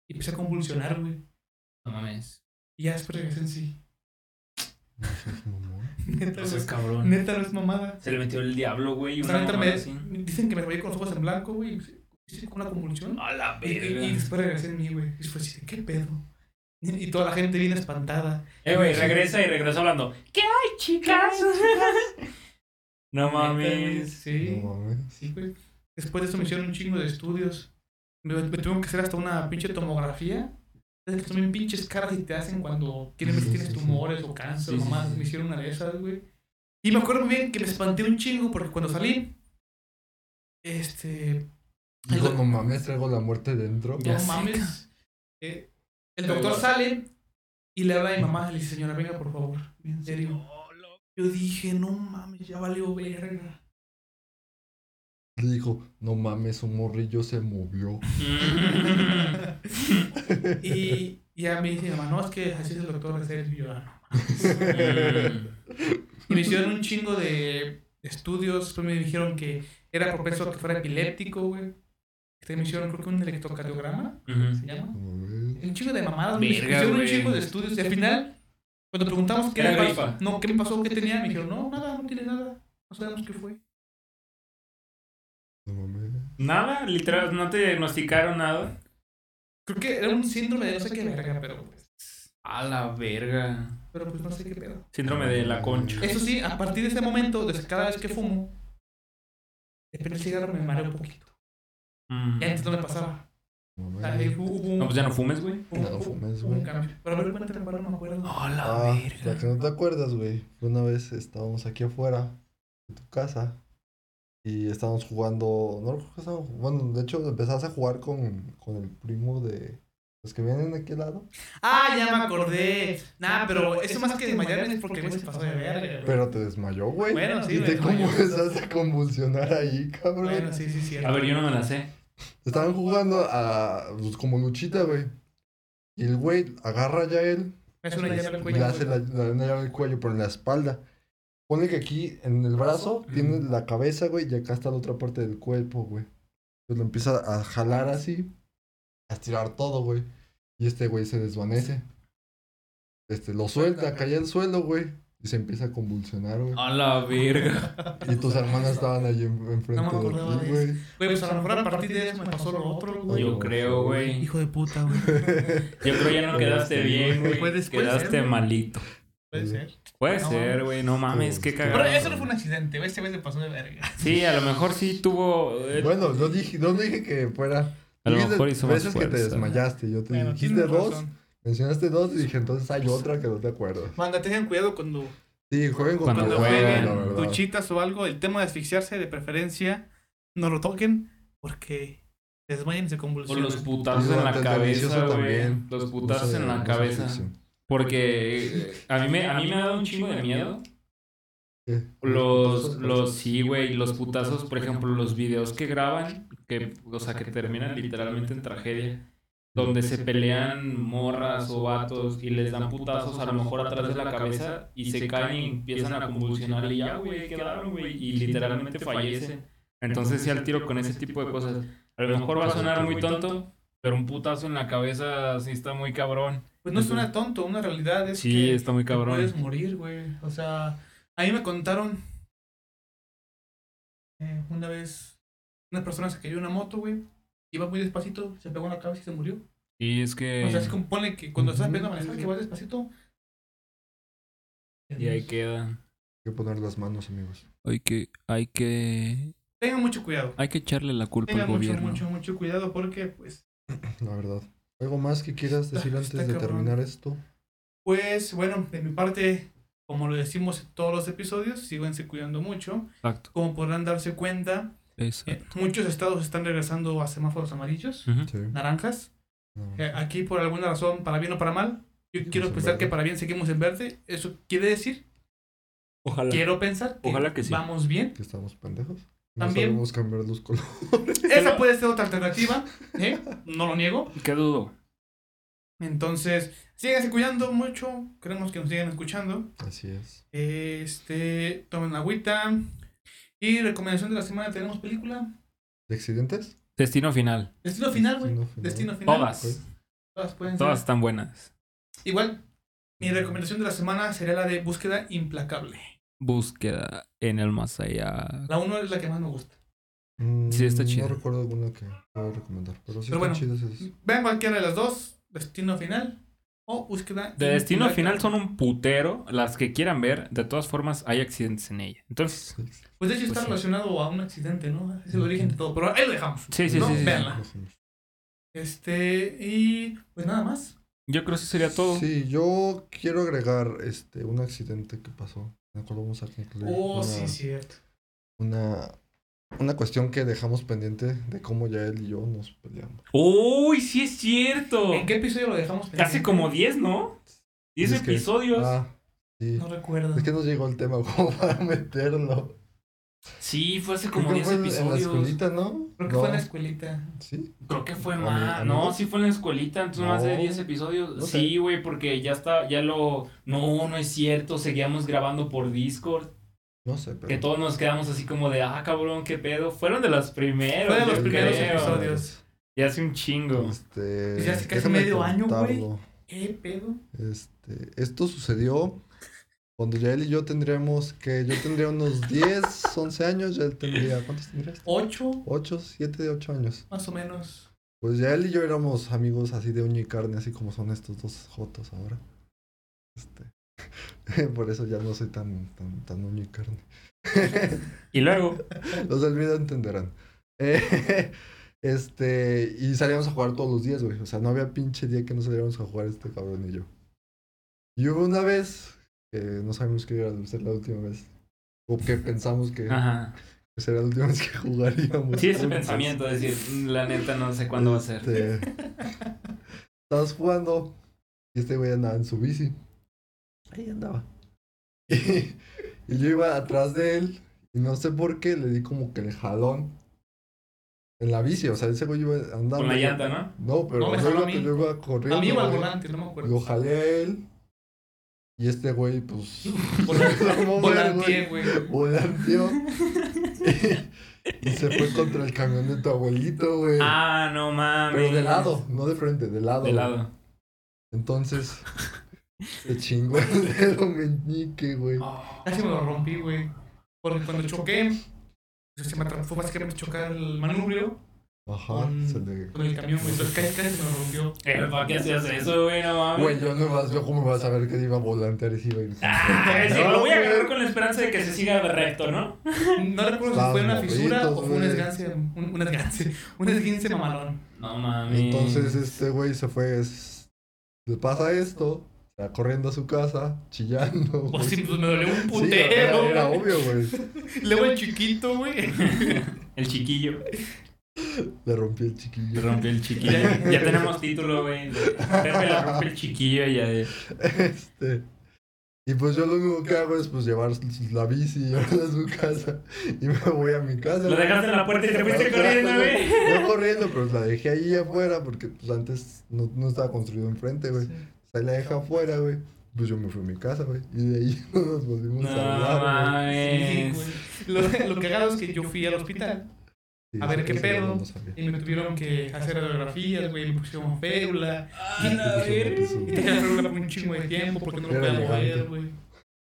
Y empecé a convulsionar, güey. No mames. Y ya después regresé en sí. No seas mamón. Neta, No cabrón. Neta no es mamada. Se le metió el diablo, güey. O Una sea, me, así. dicen que me veía con los ojos en blanco, güey. Con una convulsión. A la Y, y- y verga. después regresé en mí, güey. Y fue así, ¿qué pedo? Y, toda la gente viene espantada. Eh, güey, regresa y regresa hablando. ¿Qué hay, chicas? No Neta, güey, mames. Sí. No mames. Sí, güey. Después de eso me hicieron un chingo de estudios. Me, me tuvieron que hacer hasta una pinche tomografía. Es que son bien pinches caras y te hacen cuando quieren ver si Sí, tienes sí, sí. tumores o cáncer Sí, o sí, mamás. sí. Me hicieron una de esas, güey. Y me acuerdo muy bien que me espanté un chingo porque cuando salí, este, Dijo, no mames, traigo la muerte dentro. Ya no mames. eh, el doctor sale y le habla a mi mamá. Le dice, señora, venga, por favor. En serio. Yo dije, no mames, ya valió verga. Le dijo, no mames, un morrillo se movió. y ya me dice mi mamá, no, es que así es el doctor. Y yo, "Ah, no mames". Y me hicieron un chingo de estudios. Después me dijeron que era propenso a que fuera epiléptico, güey. Este, me hicieron, creo que un electrocardiograma, se llama. Un chingo de mamadas. Me hicieron un chingo de estudios. Y al final, cuando preguntamos qué Era pasó, no, qué me pasó, qué tenía, me dijeron, no, nada, no tiene nada. No sabemos qué fue. No mames. Nada, literal, no te diagnosticaron nada. Creo que era un síndrome de no sé qué verga, pero pues, A la verga. pero pues no sé qué pedo. Síndrome de la concha. Eso sí, a partir de ese momento, desde cada vez que fumo, depende del cigarro me mareo un poquito. Mm. Ya antes no me pasaba. No Ahí mames. hubo, hubo un, No, pues ya no fumes, güey. hubo- Ya no fumes, hubo un güey. cambio. Pero a ver, cuéntame, para no me acuerdo. A la Ah, verga. la que no te acuerdas, güey. Una vez estábamos aquí afuera de tu casa y estábamos jugando. No recuerdo qué estábamos jugando. Bueno, de hecho, empezaste a jugar con, con el primo de los que vienen de aquel lado. Ah, ya me acordé. Nah, pero eso más que desmayarme es porque no se pasó de verga. güey. Pero te desmayó, güey. Bueno, sí, Y me te desmayó. comenzaste a convulsionar ahí, cabrón. Bueno, sí, sí, sí. A ver, yo no me la sé. Estaban jugando a. Pues, como luchita, güey. Y el güey agarra ya él hace una llave al cuello. le hace la, la, una llave al cuello, pero en la espalda. Pone que aquí en el brazo tiene la cabeza, güey, y acá está la otra parte del cuerpo, güey. Entonces lo empieza a jalar así, a estirar todo, güey. Y este güey se desvanece. Este, lo suelta, cae al suelo, güey. Y se empieza a convulsionar, güey. A la verga. Y tus hermanas estaban allí en- enfrente No me de ti, güey. Güey, pues a lo mejor a partir de eso me pasó lo otro, güey. Yo creo, güey. Hijo de puta, güey. Yo creo ya no quedaste bien, güey. Puedes- puede Quedaste ser, malito. Puede ser. Puede No. ser, güey. No mames, qué Pero cagado. eso no fue un accidente, güey. Ese güey se pasó de verga. Sí, a lo mejor sí tuvo. eh, Bueno, no dije, no dije que fuera. A lo mejor hizo más veces que te fuerza. desmayaste. Yo te Bueno, dijiste dos, razón. Mencionaste dos y dije, entonces hay otra que no te acuerdas. Manda, tengan cuidado cuando, Sí, jueguen con Cuando jueguen, jueguen duchitas o algo. El tema de asfixiarse, de preferencia, no lo toquen porque se desmayan y se O convulsionan. los putazos en la cabeza, güey. también. Los putazos en la cabeza. Porque eh, a mí me, a mí me ha dado un chingo de miedo. Los, los, sí, güey, los putazos, por ejemplo, los videos que graban, que, o sea, que terminan literalmente en tragedia. Donde se pelean morras o vatos y les dan putazos a lo mejor atrás de la cabeza y se caen y empiezan a convulsionar y ya, güey, quedaron, güey, y literalmente fallecen. Entonces, sí, al tiro con ese tipo de cosas. A lo mejor va a sonar muy tonto, pero un putazo en la cabeza sí está muy cabrón. Pues no suena tonto, una realidad es Sí, que está muy te cabrón. puedes morir, güey. O sea, a mí me contaron eh, una vez una persona se cayó en una moto, güey. Iba muy despacito, se pegó en la cabeza y se murió. Y es que... O sea, es como pone que cuando estás a manejar, que vas despacito. Y ahí queda. Hay que poner las manos, amigos. Hay que, hay que, Tengan mucho cuidado. hay que echarle la culpa Tengan al mucho, gobierno. mucho, mucho cuidado porque, pues, La verdad. ¿Algo más que quieras Está- decir antes de cabrón. terminar esto? pues, bueno, de mi parte, como lo decimos en todos los episodios, síganse cuidando mucho. Exacto. Como podrán darse cuenta. Eh, muchos estados están regresando a semáforos amarillos. Sí. naranjas. No. Eh, aquí, por alguna razón, para bien o para mal, yo quiero en pensar que para bien seguimos en verde. Eso quiere decir, Ojalá. quiero pensar que, Ojalá que sí. vamos bien. Que estamos pendejos. No También- sabemos cambiar los colores. Esa puede ser otra alternativa, ¿eh? no lo niego. ¿Qué dudo? Entonces, síganse cuidando mucho. Queremos que nos sigan escuchando. Así es. Este, tomen agüita. Y recomendación de la semana, tenemos película. ¿De accidentes? Destino final. Destino final, güey. Destino final. Destino final. Todas. Todas pueden Todas ser. están buenas. Igual, mi recomendación de la semana sería la de Búsqueda Implacable. Búsqueda en el más allá. La uno es la que más me gusta. Mm, Sí, está chido. No recuerdo alguna que puedo recomendar. Pero sí Pero están bueno. chidas esas. Vean cualquiera de las dos. Destino final o Búsqueda De destino Implacable. final son un putero. Las que quieran ver, de todas formas, hay accidentes en ella. Entonces, Pues de hecho Pues está sí. relacionado a un accidente, ¿no? Es el origen de todo. Pero ahí lo dejamos. Sí, sí, ¿no? sí, sí. Véanla. Este, y pues nada más. yo creo que eso sería todo. Sí, yo quiero agregar este un accidente que pasó. Me acuerdo, vamos a concluir. Oh, una, sí, cierto. Una, una cuestión que dejamos pendiente de cómo ya él y yo nos peleamos. ¡Uy, sí es cierto! ¿En qué episodio lo dejamos? pendiente? Hace como 10, ¿no? 10 Es que- episodios. Ah, sí. No recuerdo. Es que nos llegó el tema como para meterlo. Sí, fue hace como que 10 fue en- la episodios. escuelita, ¿no? Creo que no. fue en la escuelita. Sí. Creo que fue ¿A más. No, sí fue en la escuelita, entonces más de No. 10 episodios. No sé. Sí, güey, porque ya está, ya lo. No, no es cierto. Seguíamos grabando por Discord. No sé, pero. Que todos nos quedamos así como de, ah, cabrón, qué pedo. Fueron de los primeros. Fue de los primeros creo. episodios. Ya hace un chingo. Este. Pues ya hace casi déjame medio año, güey. contarlo. ¿Qué pedo? Este, esto sucedió cuando ya él y yo tendríamos que yo tendría unos 10, 11 años, ya él tendría, ¿cuántos tendrías? Ocho, 8, 7, 8 años. más o menos. Pues ya él y yo éramos amigos así de uña y carne, así como son estos dos jotos ahora. Este, por eso ya no soy tan, tan, tan uña y carne. Y luego, Los del video entenderán. Eh, este, y salíamos a jugar todos los días, güey. O sea, no había pinche día que no saliéramos a jugar este cabrón y yo. Y hubo una vez que no sabemos que iba a ser la última vez. O que pensamos que ajá. sería la última vez que jugaríamos. Sí, ese juntos. pensamiento de decir, "Mm, la neta no sé cuándo va a ser. Este, Estabas jugando y este güey andaba en su bici. Ahí andaba. Y, y yo iba atrás de él y no sé por qué le di como que el jalón en la bici. O sea, ese güey iba andando. Con la llanta, ¿no? No, pero No, me yo jaló iba, a mí. yo iba corriendo. A mí o al volante, no me acuerdo. Lo jalé a él. Y este güey, pues. Volan- no, Volanteé, güey. Volanteó. y se fue contra el camión de tu abuelito, güey. Ah, no mames. Pero de lado, no de frente, de lado. De lado. Entonces, se chingó el dedo meñique, güey. Casi me lo rompí, güey. Porque cuando choqué, se me atrapó básicamente chocar el manubrio Ajá, con, se le... con el camión, güey. Entonces casi, casi se me rompió. Eh, ¿Para qué hacías eso, güey? No mames. Güey, yo no vas, yo cómo vas a ver que iba a volantear y si iba a ir. Ah, No, lo voy a agarrar con la esperanza de que se siga recto, ¿no? No recuerdo si fue una fisura o fue un esgance, un, un esgance, un esguince mamalón. No mames. Entonces, este güey se fue. es- Le pasa esto, corriendo a su casa, chillando. O güey. sí, pues me dolió un Sí, putero. era, obvio, güey. Luego el chiquito, güey. El chiquillo. Le rompí el Le chiquillo. rompió el chiquillo. Ya, ya tenemos título, güey. le rompe el chiquillo y ya de... Este. Y pues yo lo único que hago es pues llevar la bici y llevarla a su casa. Y me voy a mi casa. Lo dejaste en la puerta y te fuiste corriendo, güey. No corriendo, pero la dejé ahí afuera porque pues antes no, no estaba construido enfrente, güey. O sea, la dejé afuera, güey. Pues yo me fui a mi casa, güey. Y de ahí no nos volvimos No a hablar, Sí, mames. güey. Lo, lo cagado es que yo fui al hospital güey. a ver qué sí, pedo. no, y me tuvieron que hacer radiografías, güey, me pusieron férula. A la verga. Y férula por un chingo de tiempo porque no lo podía mover, güey.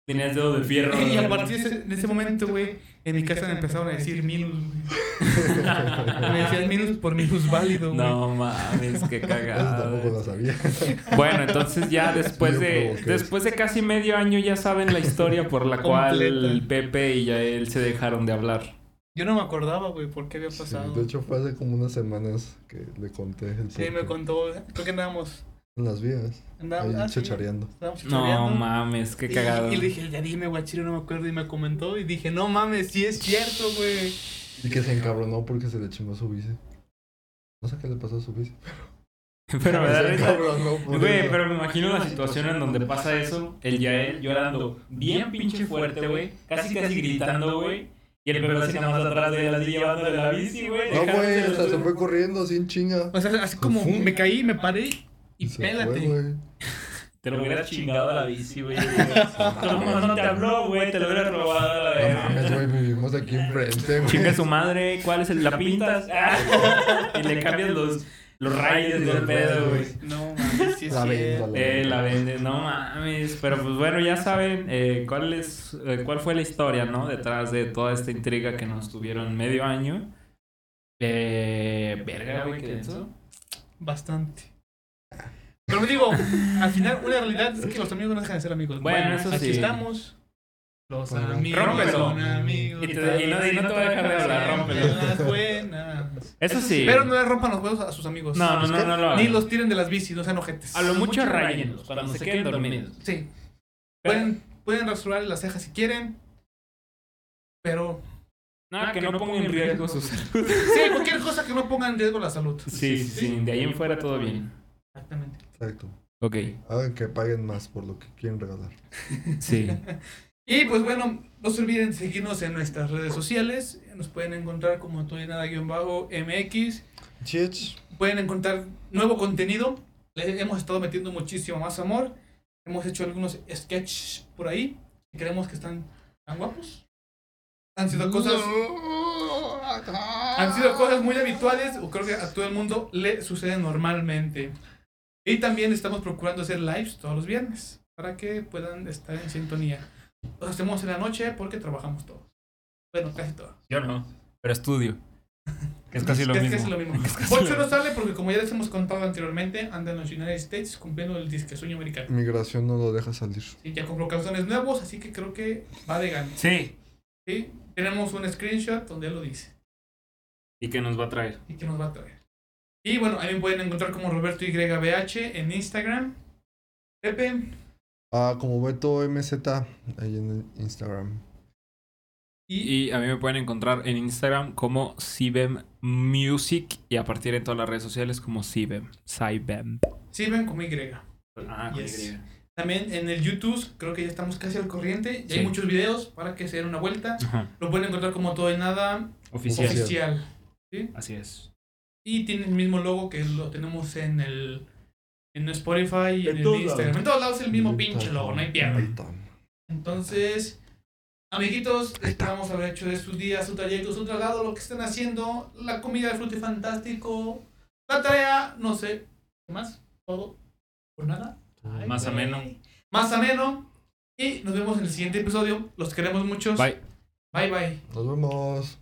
Tenías dedo de fierro. Y a partir de ese, de ese momento, güey, en mi casa me empezaron a decir minus, güey. Me decían minus por minus válido, güey. No mames, qué Eso tampoco lo sabía. Bueno, entonces ya después de después de casi medio año ya saben la historia por la cual Completa. Pepe y Yael se dejaron de hablar. Yo no me acordaba, güey, por qué había Sí, pasado. de hecho, fue hace como unas semanas que le conté el Sí, me contó. Creo que andábamos. En las vías. Ahí ah, chachareando. No mames, qué Y- cagado. Y, le dije, ya dime, guachiro, no me acuerdo. Y me comentó. Y dije, no mames, sí es cierto, güey. Y que se encabronó porque se le chingó su bici. No sé qué le pasó a su bici. Pero me da se risa. Güey, pero me imagino la situación en donde pasa eso, el Yael llorando bien pinche fuerte, güey, casi casi gritando, güey, y el Pepe así nada más atrás de él, así llevándole la bici, güey. No, güey, o sea, se fue corriendo sin chinga. O sea, así como me caí, me paré. Y Se pélate. fue. Te lo hubiera chingado a la bici, güey. No, no te habló, güey, te lo hubiera robado a la No verga. mames, güey, vivimos aquí enfrente, güey. Chinga su madre, ¿cuál es el? ¿La pintas? Ah, y le cambias los, los rayos del pedo, güey. No mames, sí es La vendo, Eh, la vende, no mames. Pero pues bueno, ya saben eh, cuál es eh, cuál fue la historia, ¿no? Detrás de toda esta intriga que nos tuvieron medio año. Eh, verga, güey, qué denso. Bastante. Pero me digo, al final, una realidad es que los amigos no dejan de ser amigos. Bueno, eso aquí sí. estamos. Los Bueno, amigos rómpelo. son amigos. Y te- y no- y no te voy a dejar de hablar, rómpelo. Las buenas. Eso sí. Pero no le rompan los huevos a sus amigos. No, no, no, no lo Ni los tiren de las bicis, no sean ojetes. A lo mucho rayenlos, para no se queden dormidos. Sí. Pueden, pueden rasurarle las cejas si quieren. Pero. Nada, que no pongan en riesgo sus salud. Sí, cualquier cosa que no ponga en riesgo la salud. Sí, sí, sí. De ahí en fuera todo bien. Exactamente. Exacto. Ok. Hagan que paguen más por lo que quieren regalar. Sí. Y pues bueno, no se olviden seguirnos en nuestras redes sociales. Nos pueden encontrar como todo y nada-mx. Chich. Pueden encontrar nuevo contenido. Le hemos estado metiendo muchísimo más amor. Hemos hecho algunos sketches por ahí. Y creemos que están tan guapos. Han sido cosas. Han sido cosas muy habituales, o creo que a todo el mundo le sucede normalmente. Y también estamos procurando hacer lives todos los viernes para que puedan estar en sintonía. Los hacemos en la noche porque trabajamos todos. Bueno, casi todos. Yo no. Pero estudio. Que es casi lo es mismo. casi lo mismo. No sale porque como ya les hemos contado anteriormente, anda en los United States cumpliendo el disque sueño americano. Migración no lo deja salir. Sí, ya compró calzones nuevos, así que creo que va de gana. Sí. ¿sí? Tenemos un screenshot donde él lo dice. ¿Y qué nos va a traer? y que nos va a traer. Y bueno, ahí me pueden encontrar como Roberto YBH en Instagram. Pepe. Ah, como Beto MZ ahí en Instagram. Y, Y a mí me pueden encontrar en Instagram como Sibem Music y a partir de todas las redes sociales como Sibem. Sibem. sirven como Y. Ah, con Yes. Y. También en el YouTube, creo que ya estamos casi al corriente. Ya Sí. hay muchos videos para que se den una vuelta. Ajá. Lo pueden encontrar como todo y nada Oficial. oficial. ¿sí? Así es. Y tiene el mismo logo que lo tenemos en el en Spotify y en, En el Instagram. lados. En todos lados es el mismo Ahí pinche logo, no hay pierde. Entonces, amiguitos, esperamos haber hecho de su día, su trayecto, su traslado, lo que estén haciendo, la comida de fruti fantástico, la tarea, no sé, ¿qué más? Todo por nada. Ay, Más güey. ameno. Más ameno. Y nos vemos en el siguiente episodio. Los queremos mucho. Bye. Bye bye. Nos vemos.